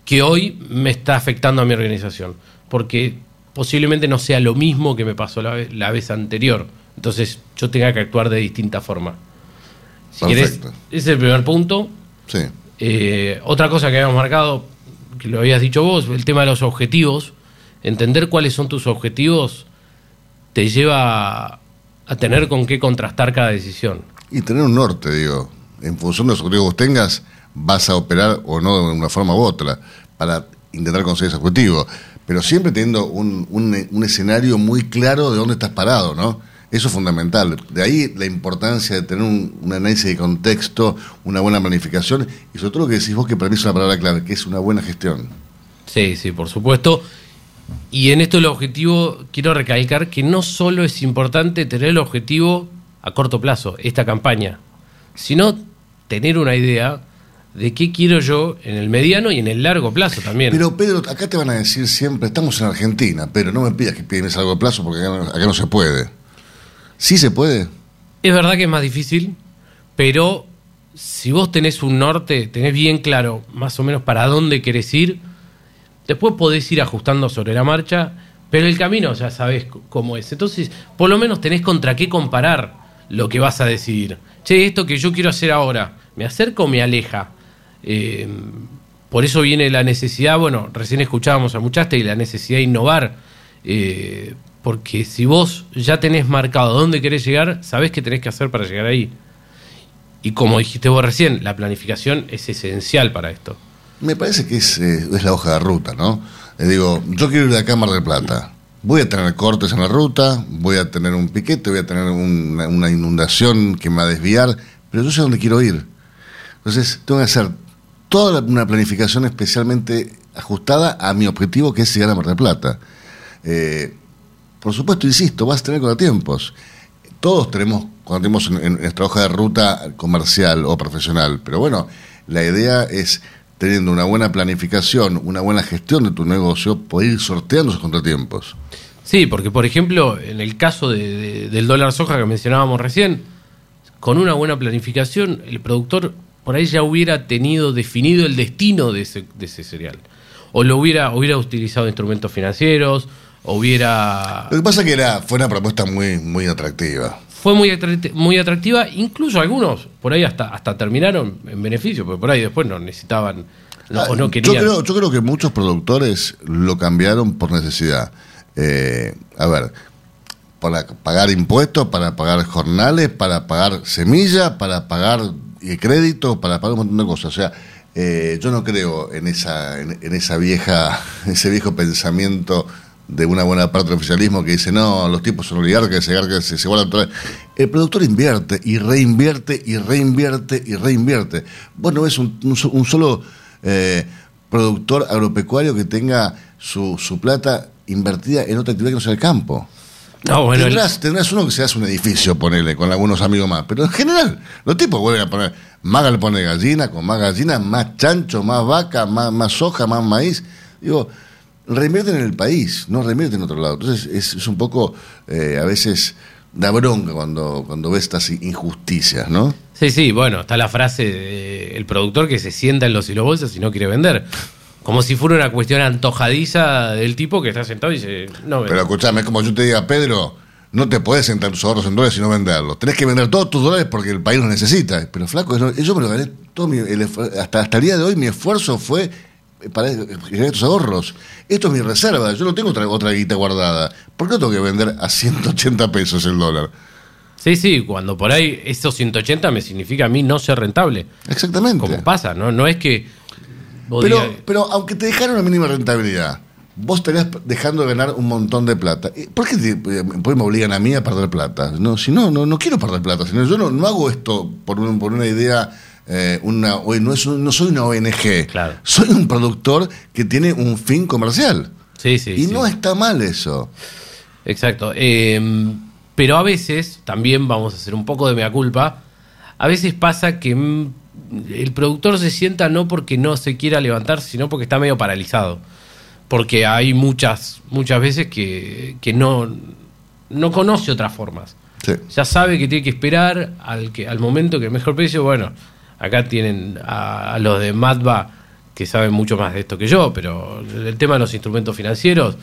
que hoy me está afectando a mi organización. Porque posiblemente no sea lo mismo que me pasó la, vez- la vez anterior. Entonces yo tenga que actuar de distinta forma. Si querés, ese es el primer punto. Sí. Eh, otra cosa que habíamos marcado, que lo habías dicho vos, el tema de los objetivos. Entender cuáles son tus objetivos te lleva a tener con qué contrastar cada decisión. Y tener un norte, digo. En función de los objetivos que tengas, vas a operar o no de una forma u otra para intentar conseguir ese objetivo. Pero siempre teniendo un, un- escenario muy claro de dónde estás parado, ¿no? Eso es fundamental. De ahí la importancia de tener un, un análisis de contexto, una buena planificación y sobre todo lo que decís vos, que para mí es una palabra clave, que es una buena gestión. Sí, sí, por supuesto. Y en esto el objetivo, quiero recalcar que no solo es importante tener el objetivo a corto plazo, esta campaña, sino tener una idea de qué quiero yo en el mediano y en el largo plazo también. Pero Pedro, acá te van a decir siempre, estamos en Argentina, pero no me pidas que pides a largo plazo porque acá no, acá no se puede. ¿Sí se puede? Es verdad que es más difícil, pero si vos tenés un norte, tenés bien claro más o menos para dónde querés ir, después podés ir ajustando sobre la marcha, Pero el camino ya sabes c- cómo es. Entonces, por lo menos tenés contra qué comparar lo que vas a decidir. Che, esto que yo quiero hacer ahora, ¿me acerca o me aleja? Eh, por eso viene la necesidad, bueno, recién escuchábamos a Muchaste y la necesidad de innovar. eh, porque si vos ya tenés marcado dónde querés llegar, sabés qué tenés que hacer para llegar ahí. Y como dijiste vos recién, la planificación es esencial para esto. Me parece que es, eh, es la hoja de ruta, ¿no? Le digo, yo quiero ir de acá a Mar del Plata. Voy a tener cortes en la ruta, voy a tener un piquete, voy a tener una, una inundación que me va a desviar, pero yo sé dónde quiero ir. Entonces, tengo que hacer toda una planificación especialmente ajustada a mi objetivo, que es llegar a Mar del Plata. Eh, por supuesto, insisto, vas a tener contratiempos. Todos tenemos contratiempos en, en nuestra hoja de ruta comercial o profesional, pero bueno, la idea es, teniendo una buena planificación, una buena gestión de tu negocio, poder ir sorteando esos contratiempos. Sí, porque por ejemplo, en el caso de- de- del dólar soja que mencionábamos recién, con una buena planificación, el productor por ahí ya hubiera tenido definido el destino de ese, de ese cereal. O lo hubiera, hubiera utilizado instrumentos financieros, o hubiera... Lo que pasa es que era, fue una propuesta muy, muy atractiva. Fue muy, atracti- muy atractiva, incluso algunos por ahí hasta, hasta terminaron en beneficio, porque por ahí después no necesitaban no, o no Ah, yo, querían. creo, yo creo que muchos productores lo cambiaron por necesidad. Eh, a ver, para pagar impuestos, para pagar jornales, para pagar semilla, para pagar eh, crédito, para pagar un montón de cosas. O sea, eh, yo no creo en esa, en, esa vieja, ese viejo pensamiento de una buena parte del oficialismo que dice, no, los tipos son oligarcas, se, se, todo". El productor invierte y reinvierte y reinvierte y reinvierte. Vos no ves un, un solo eh, productor agropecuario que tenga su, su plata invertida en otra actividad que no sea el campo. No, bueno, el- tendrás, uno que se hace un edificio, ponele, con algunos amigos más. Pero en general, los tipos vuelven a poner, Maga le pone gallina, con más gallina, más chancho, más vaca, más, más soja, más maíz. Digo, reinvierten en el país, no reinvierten en otro lado. Entonces es, es un poco, eh, a veces, da bronca cuando, cuando ves estas injusticias, ¿no? Sí, sí, bueno, está la frase del productor que se sienta en los silobolsas y no quiere vender. Como si fuera una cuestión antojadiza del tipo que está sentado y dice, no. Pero escúchame, es como yo te diga, Pedro, no te puedes sentar tus ahorros en dólares y no venderlos. Tenés que vender todos tus dólares porque el país los necesita. Pero flaco, yo me lo gané todo mi- el hasta, hasta el día de hoy mi esfuerzo fue para generar estos ahorros. Esto es mi reserva, yo no tengo otra, otra guita guardada. ¿Por qué no tengo que vender a 180 pesos el dólar? Sí, sí, cuando por ahí esos 180 me significa a mí no ser rentable. Exactamente. Como pasa, ¿no? No es que... Pero, pero aunque te dejaran una mínima rentabilidad, vos estarías dejando de ganar un montón de plata. ¿Y ¿Por qué te- eh, qué me obligan a mí a perder plata? No, si no, no, no quiero perder plata. Si no, yo no, no hago esto por, un- por una idea, eh, una, no, es un- no soy una ONG. Soy un productor que tiene un fin comercial. Sí, sí. y sí. no está mal eso. Exacto. Eh, pero a veces, también vamos a hacer un poco de mea culpa, a veces pasa que mm, el productor se sienta no porque no se quiera levantar, sino porque está medio paralizado. Porque hay muchas, muchas veces que, que no, no conoce otras formas. Sí. Ya sabe que tiene que esperar al, que, al momento que el mejor precio, bueno, acá tienen a, a los de Matva que saben mucho más de esto que yo, pero el tema de los instrumentos financieros,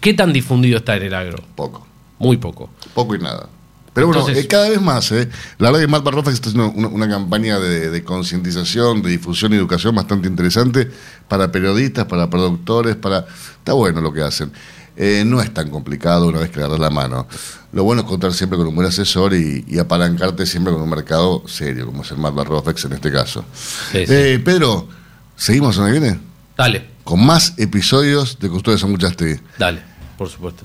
¿qué tan difundido está en el agro? Poco. Muy poco. Poco y nada. Pero bueno, Entonces- eh, cada vez más. ¿eh? La verdad que Matt Barrofa está haciendo una, una campaña de, de concientización, de difusión y educación bastante interesante para periodistas, para productores, para... Está bueno lo que hacen. Eh, no es tan complicado una vez que agarras la mano. Lo bueno es contar siempre con un buen asesor y, y apalancarte siempre con un mercado serio, como es el Matt Barrofex en este caso. Sí, sí. Eh, Pedro, ¿seguimos que viene? Dale, Con más episodios de Custodios son muchas TV. dale, por supuesto.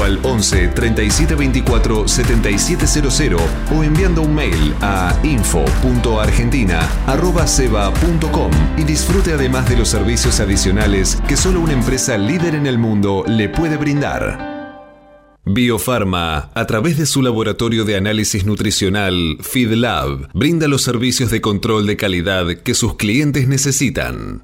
al 11 3724 7700 o enviando un mail a info.argentina.ceba.com y disfrute además de los servicios adicionales que solo una empresa líder en el mundo le puede brindar. Biofarma, a través de su laboratorio de análisis nutricional, FeedLab, brinda los servicios de control de calidad que sus clientes necesitan.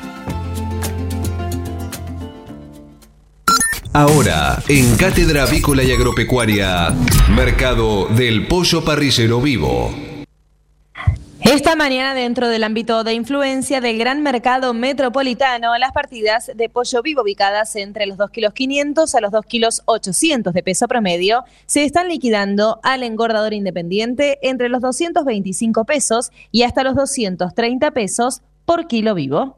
Ahora, en Cátedra Avícola y Agropecuaria, Mercado del Pollo Parrillero Vivo. Esta mañana, dentro del ámbito de influencia del gran mercado metropolitano, las partidas de pollo vivo ubicadas entre los 2,5 kilos a los 2,8 kilos de peso promedio se están liquidando al engordador independiente entre los 225 pesos y hasta los 230 pesos por kilo vivo.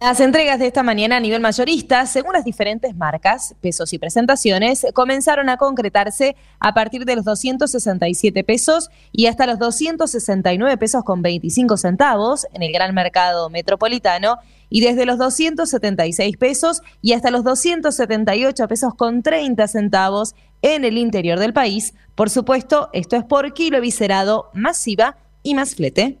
Las entregas de esta mañana a nivel mayorista, según las diferentes marcas, pesos y presentaciones, comenzaron a concretarse a partir de los 267 pesos y hasta los 269 pesos con 25 centavos en el gran mercado metropolitano y desde los 276 pesos y hasta los 278 pesos con 30 centavos en el interior del país. Por supuesto, esto es por kilo viscerado, masiva y más flete.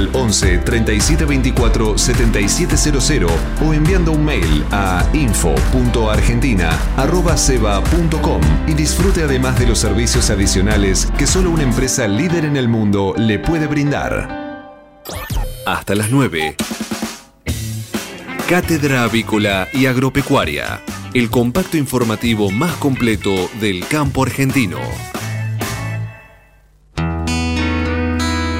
11 37 24 7700 o enviando un mail a info.argentina.ceba.com y disfrute además de los servicios adicionales que solo una empresa líder en el mundo le puede brindar. Hasta las 9. Cátedra Avícola y Agropecuaria, el compacto informativo más completo del campo argentino.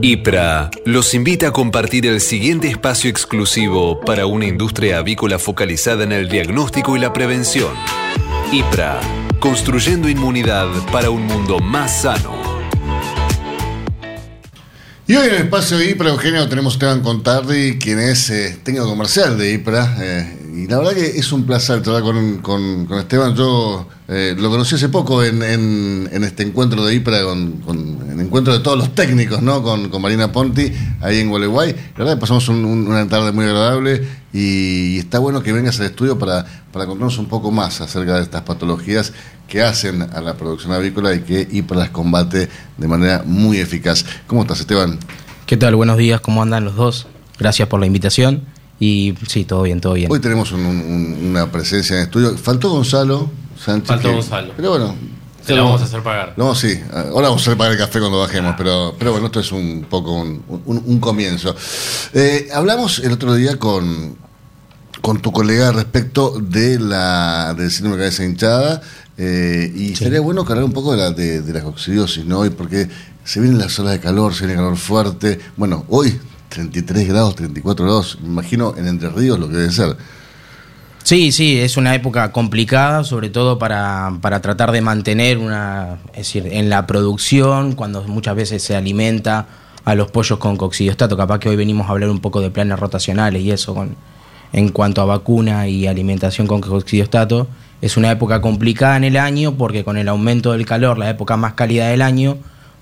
IPRA los invita a compartir el siguiente espacio exclusivo para una industria avícola focalizada en el diagnóstico y la prevención. IPRA, construyendo inmunidad para un mundo más sano. Y hoy en el espacio de IPRA, Eugenio, tenemos a Esteban Contardi, quien es eh, técnico comercial de IPRA. eh, y la verdad que es un placer con, con- con Esteban. Yo eh, lo conocí hace poco en, en- en este encuentro de IPRA, con, con- el encuentro de todos los técnicos, ¿no? Con, con Marina Ponti, ahí en Gualeguay. La verdad pasamos un- un- una tarde muy agradable y, y está bueno que vengas al estudio para, para contarnos un poco más acerca de estas patologías que hacen a la producción avícola y que IPRA las combate de manera muy eficaz. ¿Cómo estás, Esteban? ¿Qué tal? Buenos días, ¿cómo andan los dos? Gracias por la invitación. Y sí, todo bien, todo bien. Hoy tenemos un- un- una presencia en estudio. Faltó Gonzalo Sánchez. Faltó que- Gonzalo. Pero bueno. Se lo vamos a hacer pagar. No, sí. Ahora vamos a hacer pagar el café cuando bajemos, pero, pero bueno, esto es un poco un, un- un comienzo. Eh, hablamos el otro día con, con tu colega respecto de la del síndrome de cabeza hinchada eh, y sería bueno que hablar un poco de la, de, de la coccidiosis, ¿no? Y porque se vienen las olas de calor, se viene calor fuerte. Bueno, hoy 33 grados, 34 grados, me imagino en Entre Ríos lo que debe ser. Sí, sí, es una época complicada, sobre todo para, para tratar de mantener una, es decir, en la producción, cuando muchas veces se alimenta a los pollos con coccidiostato. Capaz que hoy venimos a hablar un poco de planes rotacionales y eso con, en cuanto a vacuna y alimentación con coccidiostato. Es una época complicada en el año porque con el aumento del calor, la época más cálida del año,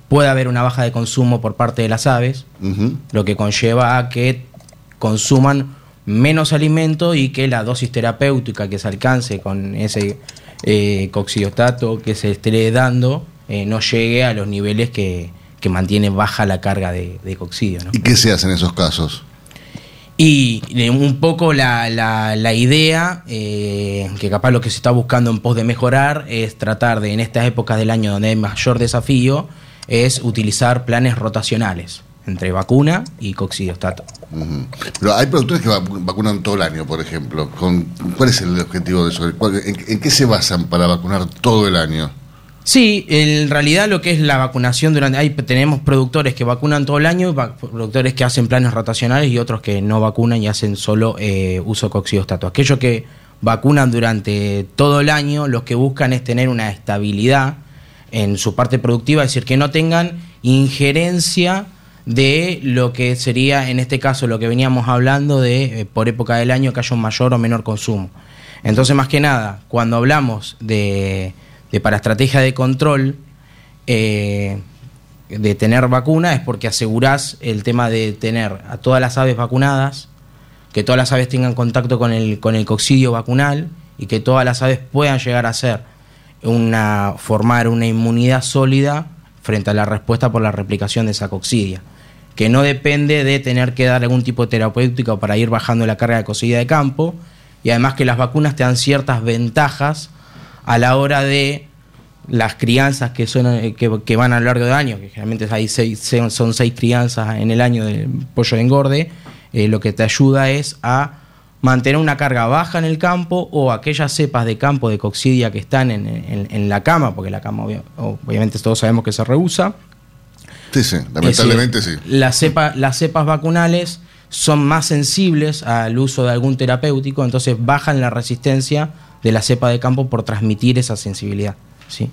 puede haber una baja de consumo por parte de las aves, lo que conlleva a que consuman menos alimento y que la dosis terapéutica que se alcance con ese eh, que se esté dando eh, no llegue a los niveles que, que mantiene baja la carga de, de coccidio. ¿no? ¿Y qué se hace en esos casos? Y eh, un poco la, la- la idea, eh, que capaz lo que se está buscando en pos de mejorar, es tratar de, en estas épocas del año donde hay mayor desafío, es utilizar planes rotacionales. Entre vacuna y coccidiostato. Ujú. Pero hay productores que vacu- vacunan todo el año, por ejemplo. Con, ¿Cuál es el objetivo de eso? ¿Cuál- en, en qué se basan para vacunar todo el año? Sí, en realidad lo que es la vacunación durante... Hay, tenemos productores que vacunan todo el año, productores que hacen planes rotacionales y otros que no vacunan y hacen solo eh, uso coccidiostato. Aquellos que vacunan durante todo el año, los que buscan es tener una estabilidad en su parte productiva, es decir, que no tengan injerencia de lo que sería, en este caso, lo que veníamos hablando de eh, por época del año que haya un mayor o menor consumo. Entonces, más que nada, cuando hablamos de, de para estrategia de control, eh, de tener vacuna, es porque asegurás el tema de tener a todas las aves vacunadas, que todas las aves tengan contacto con el, con el coccidio vacunal y que todas las aves puedan llegar a ser una, formar una inmunidad sólida frente a la respuesta por la replicación de esa coccidia, que no depende de tener que dar algún tipo de terapéutico para ir bajando la carga de coccidia de campo, y además que las vacunas te dan ciertas ventajas a la hora de las crianzas que, son, eh, que, van a lo largo del año, que generalmente seis, se- son seis crianzas en el año del pollo de engorde, eh, lo que te ayuda es a mantener una carga baja en el campo o aquellas cepas de campo de coccidia que están en, la cama, porque la cama obvia- obviamente todos sabemos que se rehúsa. Sí, sí, lamentablemente sí. Las, cepa- las cepas vacunales son más sensibles al uso de algún terapéutico, entonces bajan la resistencia de la cepa de campo por transmitir esa sensibilidad. ¿sí?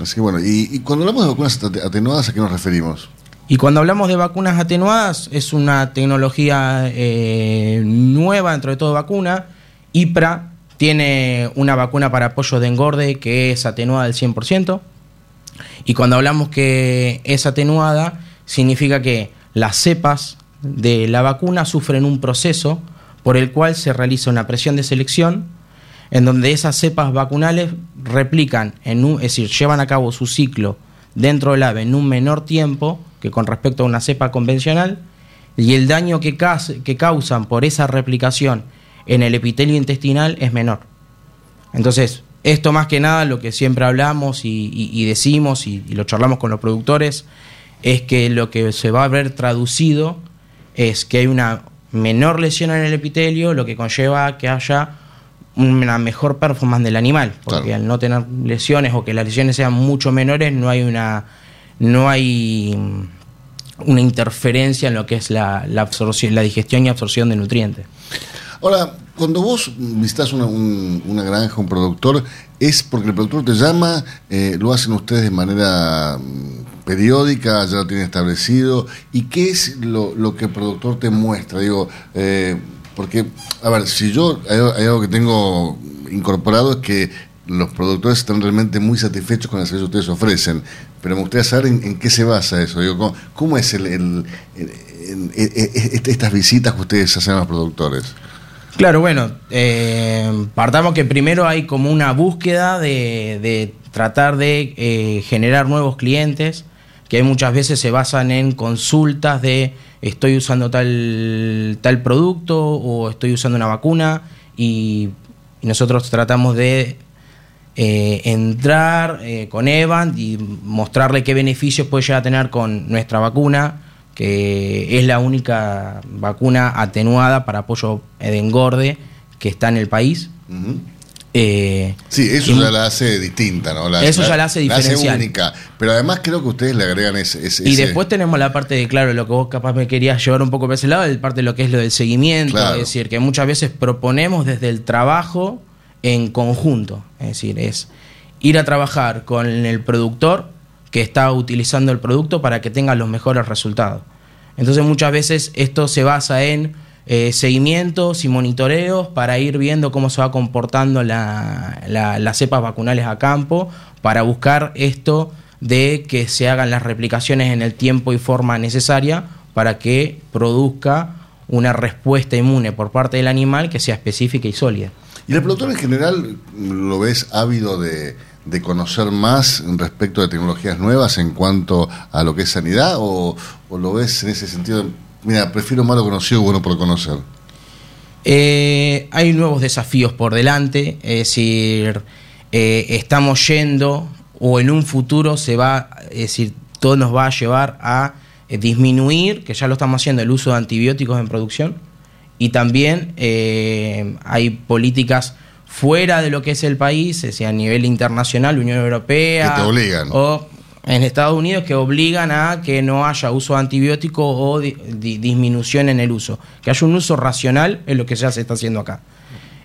Así que bueno, y, y cuando hablamos de vacunas ate- atenuadas, ¿a qué nos referimos? Y cuando hablamos de vacunas atenuadas, es una tecnología eh, nueva dentro de todo vacuna. IPRA tiene una vacuna para pollos de engorde que es atenuada al 100%. Y cuando hablamos que es atenuada, significa que las cepas de la vacuna sufren un proceso por el cual se realiza una presión de selección en donde esas cepas vacunales replican, en un, es decir, llevan a cabo su ciclo dentro del ave en un menor tiempo que con respecto a una cepa convencional y el daño que, que causan por esa replicación en el epitelio intestinal es menor. Entonces, esto más que nada, lo que siempre hablamos y, y- y decimos y, y lo charlamos con los productores, es que lo que se va a ver traducido es que hay una menor lesión en el epitelio, lo que conlleva a que haya una mejor performance del animal, porque al no tener lesiones o que las lesiones sean mucho menores, no hay una no hay mm, una interferencia en lo que es la, la absorción, la digestión y absorción de nutrientes. Ahora, cuando vos visitas una, un- una granja, un productor, ¿es porque el productor te llama? eh, ¿Lo hacen ustedes de manera mm, periódica? ¿Ya lo tienen establecido? ¿Y qué es lo, que el productor te muestra? Digo, eh, porque, a ver, si yo, hay, algo que tengo incorporado es que los productores están realmente muy satisfechos con el servicio que ustedes ofrecen, pero me gustaría saber en, qué se basa eso. Digo, ¿cómo, cómo es el- el- el- estas visitas que ustedes hacen a los productores? Claro, bueno, eh, partamos que primero hay como una búsqueda de, tratar de eh, generar nuevos clientes, que muchas veces se basan en consultas de estoy usando tal, tal producto o estoy usando una vacuna y, y nosotros tratamos de eh, entrar eh, con Evan y mostrarle qué beneficios puede llegar a tener con nuestra vacuna, que es la única vacuna atenuada para apoyo de engorde que está en el país. Eh, Sí, eso y- ya la hace distinta, ¿no? La- Eso ya la hace diferencial. única. Pero además creo que ustedes le agregan ese. ese- Y ese- después tenemos la parte de, claro, lo que vos capaz me querías llevar un poco por ese lado, el parte de lo que es lo del seguimiento. Claro. Es decir, que muchas veces proponemos desde el trabajo en conjunto. Es decir, es ir a trabajar con el productor que está utilizando el producto para que tenga los mejores resultados. Entonces muchas veces esto se basa en eh, seguimientos y monitoreos para ir viendo cómo se va comportando la- la- las cepas vacunales a campo, para buscar esto de que se hagan las replicaciones en el tiempo y forma necesaria para que produzca una respuesta inmune por parte del animal que sea específica y sólida. ¿Y el productor en general lo ves ávido de, de conocer más respecto de tecnologías nuevas en cuanto a lo que es sanidad? ¿O, o lo ves en ese sentido? Mira, prefiero malo conocido que bueno por conocer. Eh, hay nuevos desafíos por delante, es decir, eh, estamos yendo o en un futuro se va, es decir, todo nos va a llevar a eh, disminuir, que ya lo estamos haciendo, el uso de antibióticos en producción. Y también hay políticas fuera de lo que es el país, es decir, a nivel internacional, Unión Europea. Que te obligan. O en Estados Unidos que obligan a que no haya uso de antibióticos o di- di- disminución en el uso. Que haya un uso racional es lo que ya se está haciendo acá.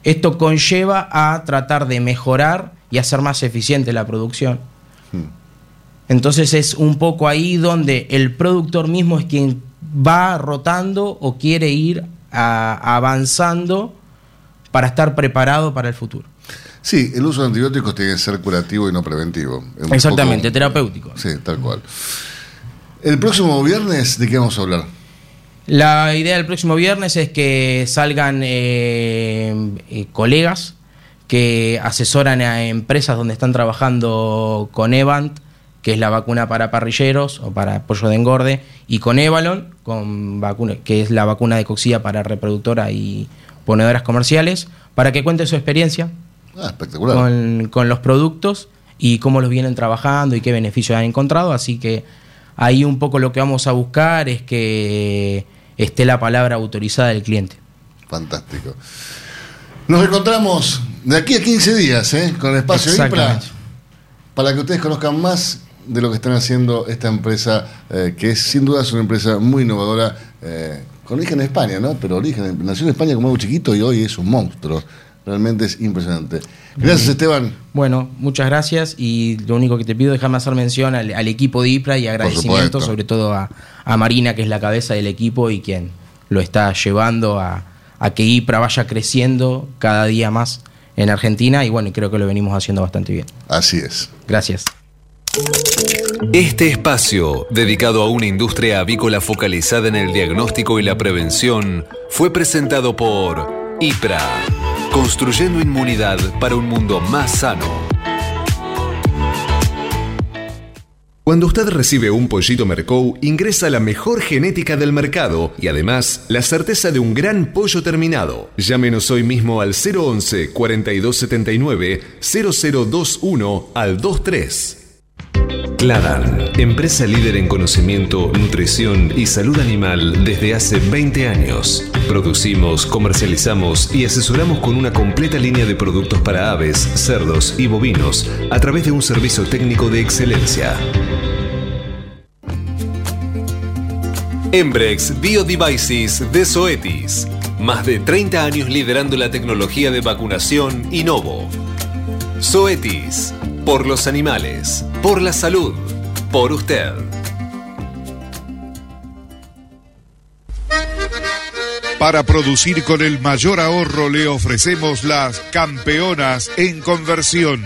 Esto conlleva a tratar de mejorar y hacer más eficiente la producción. Entonces es un poco ahí donde el productor mismo es quien va rotando o quiere ir a- avanzando para estar preparado para el futuro. Sí, el uso de antibióticos tiene que ser curativo y no preventivo. Es Exactamente, poco- terapéutico. Sí, tal cual. El próximo viernes, ¿de qué vamos a hablar? La idea del próximo viernes es que salgan eh, eh, colegas que asesoran a empresas donde están trabajando con Evant, que es la vacuna para parrilleros o para pollo de engorde, y con Evalon, con vacuna, que es la vacuna de coxía para reproductora y ponedoras comerciales, para que cuenten su experiencia Ah, espectacular. con, con los productos y cómo los vienen trabajando y qué beneficios han encontrado. Así que ahí un poco lo que vamos a buscar es que esté la palabra autorizada del cliente. Fantástico. Nos encontramos de aquí a 15 días, ¿eh? Con el espacio IPRA, para que ustedes conozcan más de lo que están haciendo esta empresa, eh, que es sin duda es una empresa muy innovadora, eh, con origen en España, ¿no? Pero origen, nació en España como algo chiquito y hoy es un monstruo. Realmente es impresionante. Gracias, Esteban. Bueno, muchas gracias y lo único que te pido es dejarme hacer mención al, al equipo de IPRA y agradecimiento sobre todo a, a Marina, que es la cabeza del equipo y quien lo está llevando a, a que IPRA vaya creciendo cada día más en Argentina y bueno, creo que lo venimos haciendo bastante bien. Así es. Gracias. Este espacio, dedicado a una industria avícola focalizada en el diagnóstico y la prevención, fue presentado por IPRA, construyendo inmunidad para un mundo más sano. Cuando usted recibe un pollito Mercou, ingresa la mejor genética del mercado y además la certeza de un gran pollo terminado. Llámenos hoy mismo al 011 4279 0021 al 23. Cladan, empresa líder en conocimiento, nutrición y salud animal desde hace 20 años. Producimos, comercializamos y asesoramos con una completa línea de productos para aves, cerdos y bovinos a través de un servicio técnico de excelencia. Embrex Biodevices de Zoetis. Más de 30 años liderando la tecnología de vacunación Innovo. Zoetis. Por los animales. Por la salud. Por usted. Para producir con el mayor ahorro le ofrecemos las campeonas en conversión.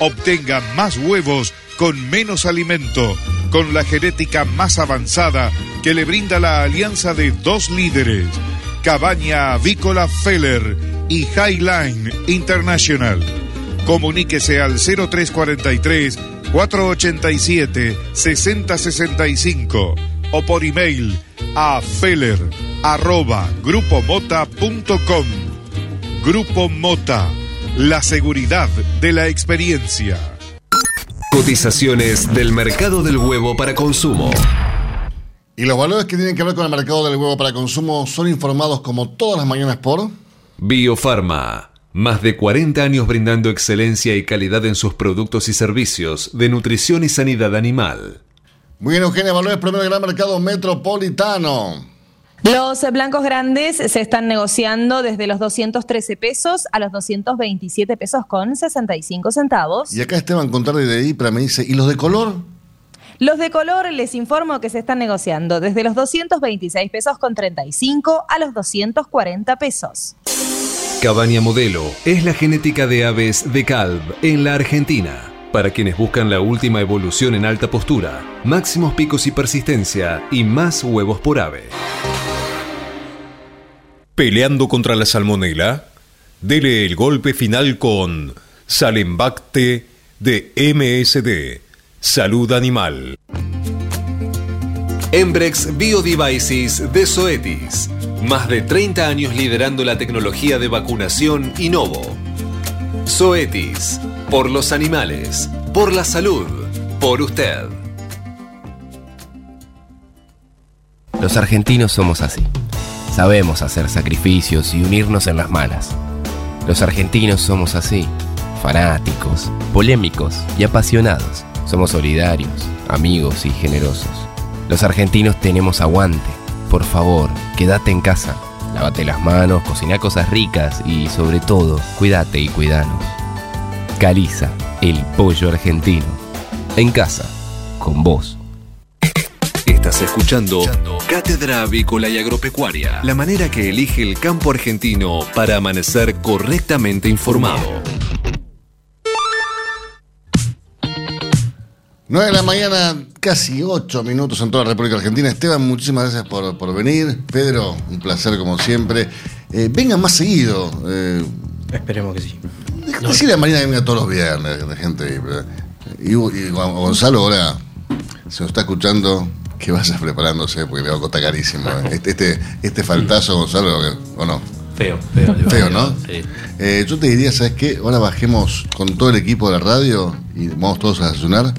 Obtenga más huevos con menos alimento, con la genética más avanzada que le brinda la alianza de dos líderes, Cabaña Avícola Feller y Highline International. Comuníquese al 0343 487 6065 o por email a feller arroba grupomota.com. Grupo Mota, la seguridad de la experiencia. Cotizaciones del mercado del huevo para consumo. Y los valores que tienen que ver con el mercado del huevo para consumo son informados como todas las mañanas por... Biofarma. Más de 40 años brindando excelencia y calidad en sus productos y servicios de nutrición y sanidad animal. Muy bien, Eugenia, valores promedio del gran mercado metropolitano. Los blancos grandes se están negociando desde los 213 pesos a los 227 pesos con 65 centavos. Y acá Esteban Contardi de IPRA me dice, ¿y los de color? Los de color les informo que se están negociando desde los 226 pesos con 35 a los 240 pesos. Cabaña Modelo es la genética de aves de Calv en la Argentina. Para quienes buscan la última evolución en alta postura, máximos picos y persistencia y más huevos por ave. Peleando contra la salmonela, dele el golpe final con Salembacte de MSD, Salud Animal. Embrex Biodevices de Zoetis. Más de 30 años liderando la tecnología de vacunación Innovo. Zoetis. Por los animales. Por la salud. Por usted. Los argentinos somos así. Sabemos hacer sacrificios y unirnos en las malas. Los argentinos somos así. Fanáticos, polémicos y apasionados. Somos solidarios, amigos y generosos. Los argentinos tenemos aguante. Por favor, quédate en casa. Lávate las manos, cocina cosas ricas y sobre todo, cuídate y cuidanos. Caliza, el pollo argentino. En casa, con vos. Estás escuchando Cátedra Avícola y Agropecuaria, la manera que elige el campo argentino para amanecer correctamente informado. 9 de la mañana, casi 8 minutos en toda la República Argentina. Esteban, muchísimas gracias por, por venir. Pedro, un placer como siempre. Eh, vengan más seguido. Eh, Esperemos que sí. Decirle a Marina que venga todos los viernes, la gente. Y, y Gon- Gonzalo, ahora se nos está escuchando, que vaya preparándose porque le va a costar carísimo. eh. Este, este, este faltazo, Gonzalo, ¿o no? Feo, feo. Feo, ¿no? sí. Eh, yo te diría, ¿sabes qué? Ahora bajemos con todo el equipo de la radio y vamos todos a desayunar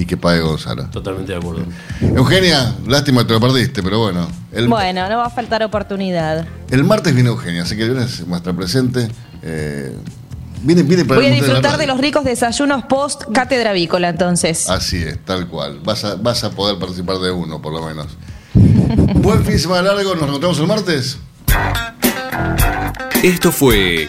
y que pague Gonzalo. Totalmente de acuerdo. Eugenia, lástima que te lo perdiste, pero bueno. El, Bueno, no va a faltar oportunidad. el martes viene Eugenia, así que el viernes va a estar presente. Eh, viene, viene para Voy a disfrutar de los ricos desayunos post cátedra avícola, entonces. Así es, tal cual. Vas a, vas a poder participar de uno, por lo menos. Buen fin de semana largo, nos encontramos el martes. Esto fue